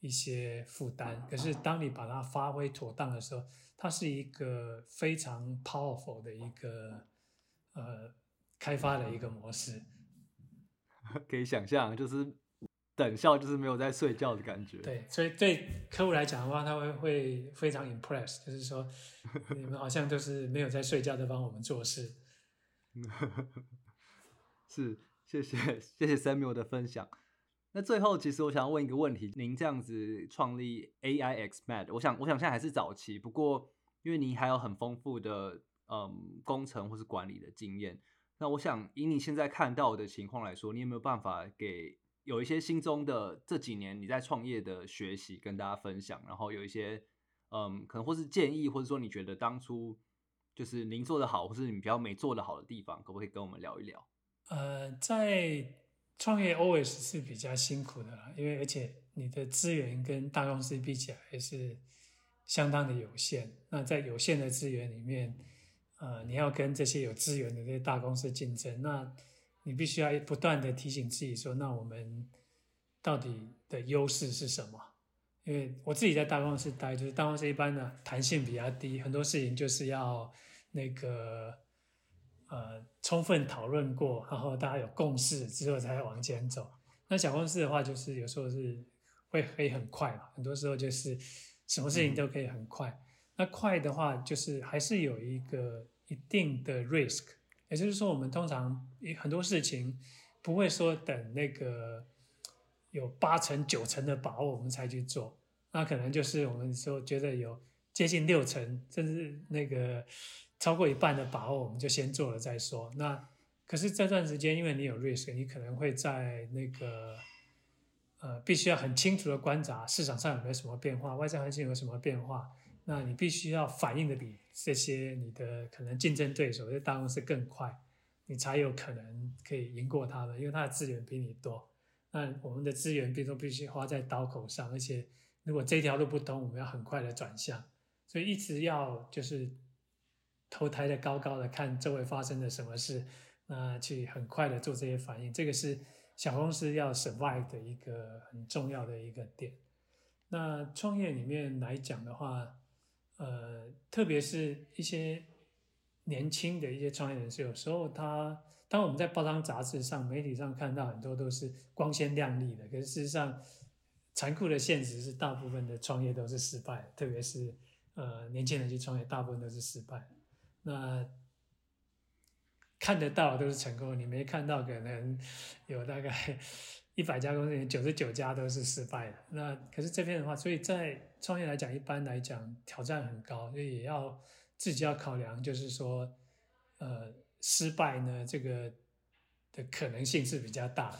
一些负担。可是当你把它发挥妥当的时候，它是一个非常 powerful 的一个呃。开发的一个模式，可以想象，就是等效，就是没有在睡觉的感觉。对，所以对客户来讲的话，他会会非常 impressed，就是说你们好像就是没有在睡觉在帮我们做事。*laughs* 是，谢谢谢谢 Samuel 的分享。那最后，其实我想要问一个问题：您这样子创立 AIX Mad，我想我想现在还是早期，不过因为您还有很丰富的嗯工程或是管理的经验。那我想以你现在看到的情况来说，你有没有办法给有一些心中的这几年你在创业的学习跟大家分享？然后有一些嗯，可能或是建议，或者说你觉得当初就是您做的好，或是你比较没做的好的地方，可不可以跟我们聊一聊？呃，在创业 always 是比较辛苦的，因为而且你的资源跟大公司比起来还是相当的有限。那在有限的资源里面，呃，你要跟这些有资源的这些大公司竞争，那你必须要不断的提醒自己说，那我们到底的优势是什么？因为我自己在大公司待，就是大公司一般的弹性比较低，很多事情就是要那个呃充分讨论过，然后大家有共识之后才往前走。那小公司的话，就是有时候是会可以很快嘛，很多时候就是什么事情都可以很快。嗯、那快的话，就是还是有一个。一定的 risk，也就是说，我们通常很多事情不会说等那个有八成九成的把握我们才去做，那可能就是我们说觉得有接近六成，甚至那个超过一半的把握，我们就先做了再说。那可是这段时间，因为你有 risk，你可能会在那个呃，必须要很清楚的观察市场上有没有什么变化，外在环境有什么变化。那你必须要反应的比这些你的可能竞争对手在大公司更快，你才有可能可以赢过他们，因为他的资源比你多。那我们的资源，比如说必须花在刀口上，而且如果这条路不通，我们要很快的转向，所以一直要就是头抬得高高的看周围发生了什么事，那去很快的做这些反应，这个是小公司要 survive 的一个很重要的一个点。那创业里面来讲的话，呃，特别是一些年轻的一些创业人士，有时候他当我们在报章杂志上、媒体上看到很多都是光鲜亮丽的，可是事实上残酷的现实是，大部分的创业都是失败，特别是呃年轻人去创业，大部分都是失败。那看得到都是成功，你没看到可能有大概。*laughs* 一百家公司，九十九家都是失败的。那可是这边的话，所以在创业来讲，一般来讲挑战很高，所以也要自己要考量，就是说，呃，失败呢，这个的可能性是比较大的。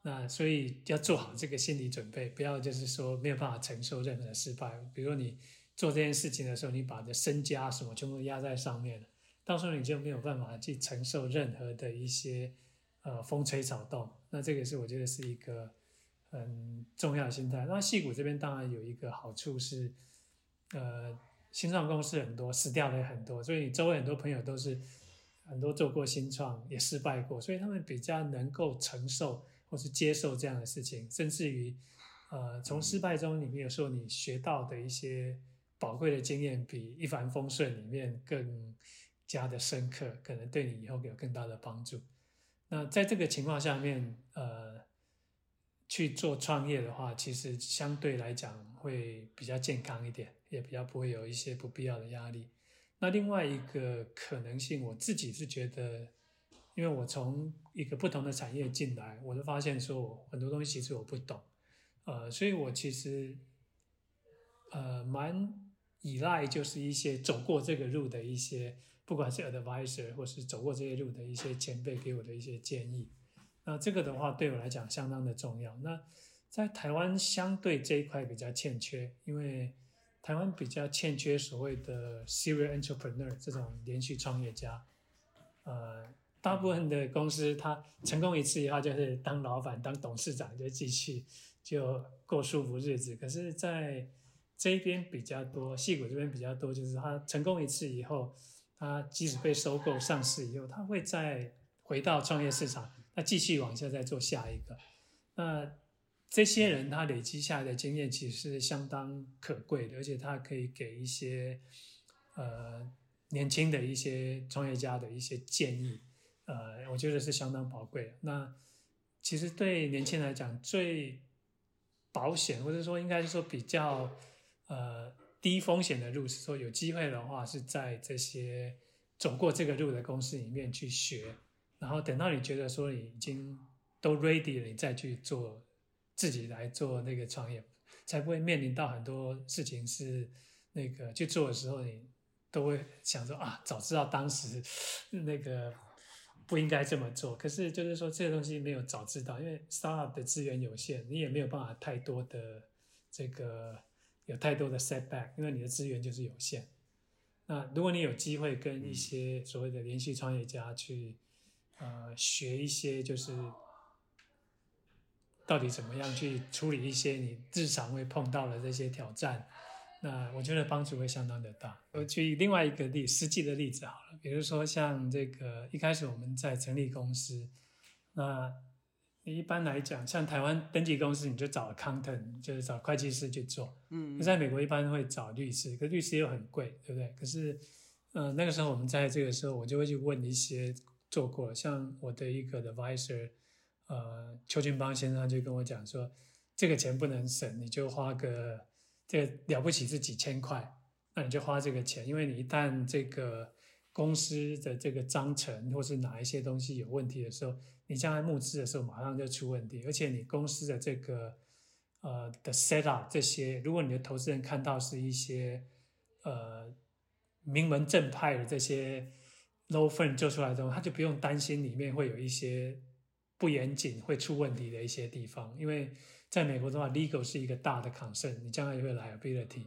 那所以要做好这个心理准备，不要就是说没有办法承受任何的失败。比如说你做这件事情的时候，你把你的身家什么全部压在上面了，到时候你就没有办法去承受任何的一些。呃，风吹草动，那这个是我觉得是一个很重要的心态。那矽谷这边当然有一个好处是，呃，新创公司很多，死掉的也很多，所以你周围很多朋友都是很多做过新创也失败过，所以他们比较能够承受或是接受这样的事情，甚至于，呃，从失败中里面有时候你学到的一些宝贵的经验，比一帆风顺里面更加的深刻，可能对你以后有更大的帮助。那在这个情况下面，呃，去做创业的话，其实相对来讲会比较健康一点，也比较不会有一些不必要的压力。那另外一个可能性，我自己是觉得，因为我从一个不同的产业进来，我就发现说我很多东西其实我不懂，呃，所以我其实呃蛮依赖就是一些走过这个路的一些。不管是 advisor 或是走过这些路的一些前辈给我的一些建议，那这个的话对我来讲相当的重要。那在台湾相对这一块比较欠缺，因为台湾比较欠缺所谓的 serial entrepreneur 这种连续创业家。呃，大部分的公司，他成功一次以后，就是当老板、当董事长就继续就过舒服日子。可是，在这边比较多，矽谷这边比较多，就是他成功一次以后，他即使被收购上市以后，他会再回到创业市场，那继续往下再做下一个。那这些人他累积下来的经验其实是相当可贵的，而且他可以给一些呃年轻的一些创业家的一些建议。呃，我觉得是相当宝贵。那其实对年轻人来讲，最保险或者说应该是说比较呃低风险的路，是说有机会的话是在这些走过这个路的公司里面去学，然后等到你觉得说你已经都 ready 了，你再去做自己来做那个创业，才不会面临到很多事情是那个去做的时候，你都会想说啊，早知道当时 *laughs* 那个。不应该这么做，可是就是说这些东西没有早知道，因为 startup 的资源有限，你也没有办法太多的这个有太多的 setback，因为你的资源就是有限。那如果你有机会跟一些所谓的连续创业家去呃学一些，就是到底怎么样去处理一些你日常会碰到的这些挑战。那我觉得帮助会相当的大。我举另外一个例，实际的例子好了，比如说像这个一开始我们在成立公司，那一般来讲，像台湾登记公司，你就找 accountant，就是找会计师去做。嗯。在美国一般会找律师，可律师又很贵，对不对？可是，呃，那个时候我们在这个时候，我就会去问一些做过，像我的一个 advisor，呃，邱俊邦先生就跟我讲说，这个钱不能省，你就花个。这了不起是几千块，那你就花这个钱，因为你一旦这个公司的这个章程或是哪一些东西有问题的时候，你将来募资的时候马上就出问题，而且你公司的这个呃的 set up 这些，如果你的投资人看到是一些呃名门正派的这些 Low firm 做出来的东西，他就不用担心里面会有一些不严谨会出问题的一些地方，因为。在美国的话，legal 是一个大的 concern，你将来也会 liability。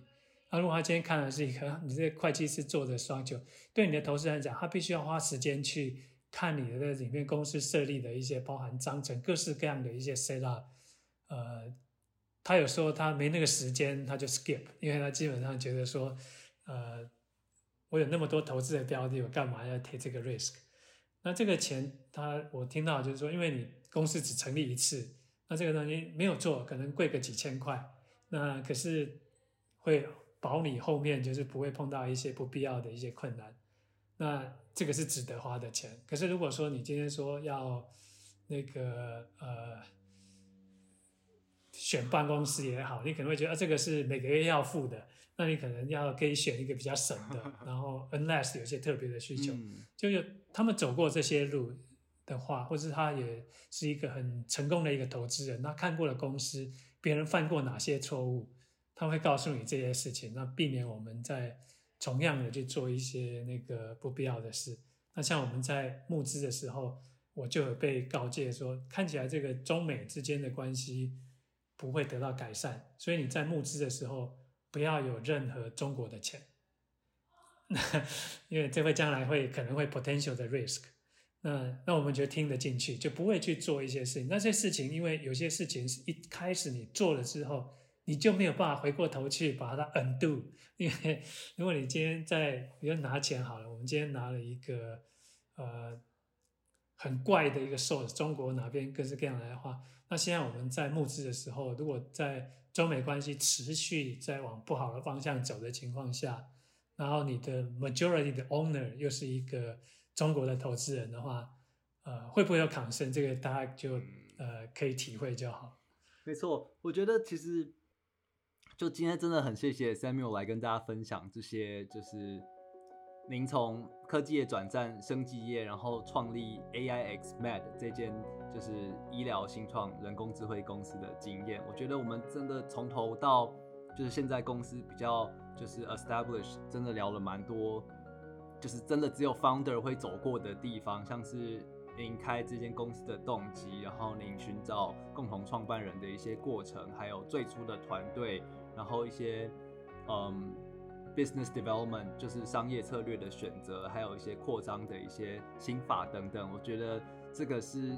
那如果他今天看的是一个，*laughs* 你这个会计师做的双九，对你的投资人来讲，他必须要花时间去看你的这里面公司设立的一些包含章程、各式各样的一些 set up。呃，他有时候他没那个时间，他就 skip，因为他基本上觉得说，呃，我有那么多投资的标的，我干嘛要 take 这个 risk？那这个钱，他我听到就是说，因为你公司只成立一次。那这个东西没有做，可能贵个几千块，那可是会保你后面就是不会碰到一些不必要的一些困难，那这个是值得花的钱。可是如果说你今天说要那个呃选办公室也好，你可能会觉得啊这个是每个月要付的，那你可能要可以选一个比较省的，*laughs* 然后 unless 有些特别的需求，嗯、就有他们走过这些路。的话，或是他也是一个很成功的一个投资人，他看过了公司别人犯过哪些错误，他会告诉你这些事情，那避免我们在同样的去做一些那个不必要的事。那像我们在募资的时候，我就有被告诫说，看起来这个中美之间的关系不会得到改善，所以你在募资的时候不要有任何中国的钱，因为这会将来会可能会 potential 的 risk。那那我们就听得进去，就不会去做一些事情。那些事情，因为有些事情是一开始你做了之后，你就没有办法回过头去把它 undo。因为如果你今天在，比如拿钱好了，我们今天拿了一个呃很怪的一个 source，中国哪边各式各样来的话，那现在我们在募资的时候，如果在中美关系持续在往不好的方向走的情况下，然后你的 majority 的 owner 又是一个。中国的投资人的话，呃，会不会有抗生？这个大家就呃可以体会就好。没错，我觉得其实就今天真的很谢谢 Samuel 来跟大家分享这些，就是您从科技业转战生技业，然后创立 AIXMed 这间就是医疗新创人工智慧公司的经验。我觉得我们真的从头到就是现在公司比较就是 establish，真的聊了蛮多。就是真的只有 founder 会走过的地方，像是您开这间公司的动机，然后您寻找共同创办人的一些过程，还有最初的团队，然后一些嗯 business development，就是商业策略的选择，还有一些扩张的一些心法等等。我觉得这个是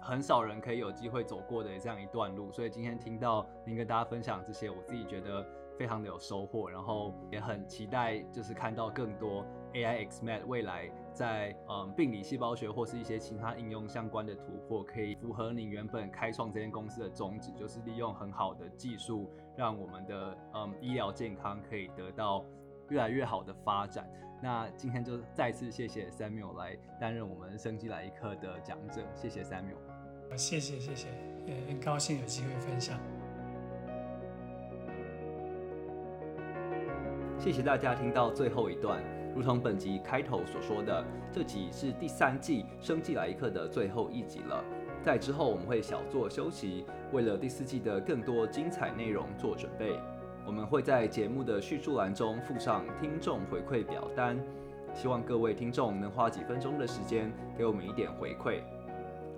很少人可以有机会走过的这样一段路。所以今天听到您跟大家分享这些，我自己觉得非常的有收获，然后也很期待，就是看到更多 AIXMed 未来在嗯病理细胞学或是一些其他应用相关的突破，可以符合你原本开创这间公司的宗旨，就是利用很好的技术，让我们的嗯医疗健康可以得到越来越好的发展。那今天就再次谢谢 Samuel 来担任我们生机来一课的讲者，谢谢 Samuel。谢谢谢谢，也很高兴有机会分享。谢谢大家听到最后一段。如同本集开头所说的，这集是第三季《生技来一课》的最后一集了。在之后我们会小作休息，为了第四季的更多精彩内容做准备。我们会在节目的叙述栏中附上听众回馈表单，希望各位听众能花几分钟的时间给我们一点回馈。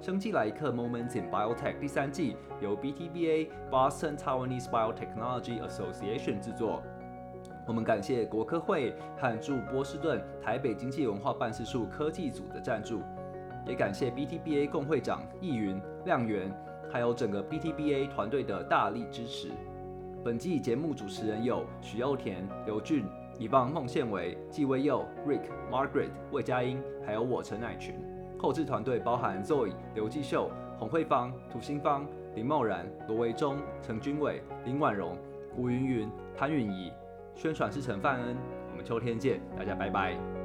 《生技来客 Moments in Biotech》第三季由 BTBA Boston Taiwanese Biotechnology Association 制作。我们感谢国科会和驻波士顿台北经济文化办事处科技组的赞助，也感谢 BTBA 共会长易云、亮源，还有整个 BTBA 团队的大力支持。本季节目主持人有许祐田、刘俊、以棒孟宪伟、纪威佑、Rick、Margaret、魏佳音，还有我陈乃群。后制团队包含 Zoe、刘继秀、洪慧芳、涂新芳、林茂然、罗维忠、陈君伟、林婉容、吴云云、潘允仪。宣传是陈范恩，我们秋天见，大家拜拜。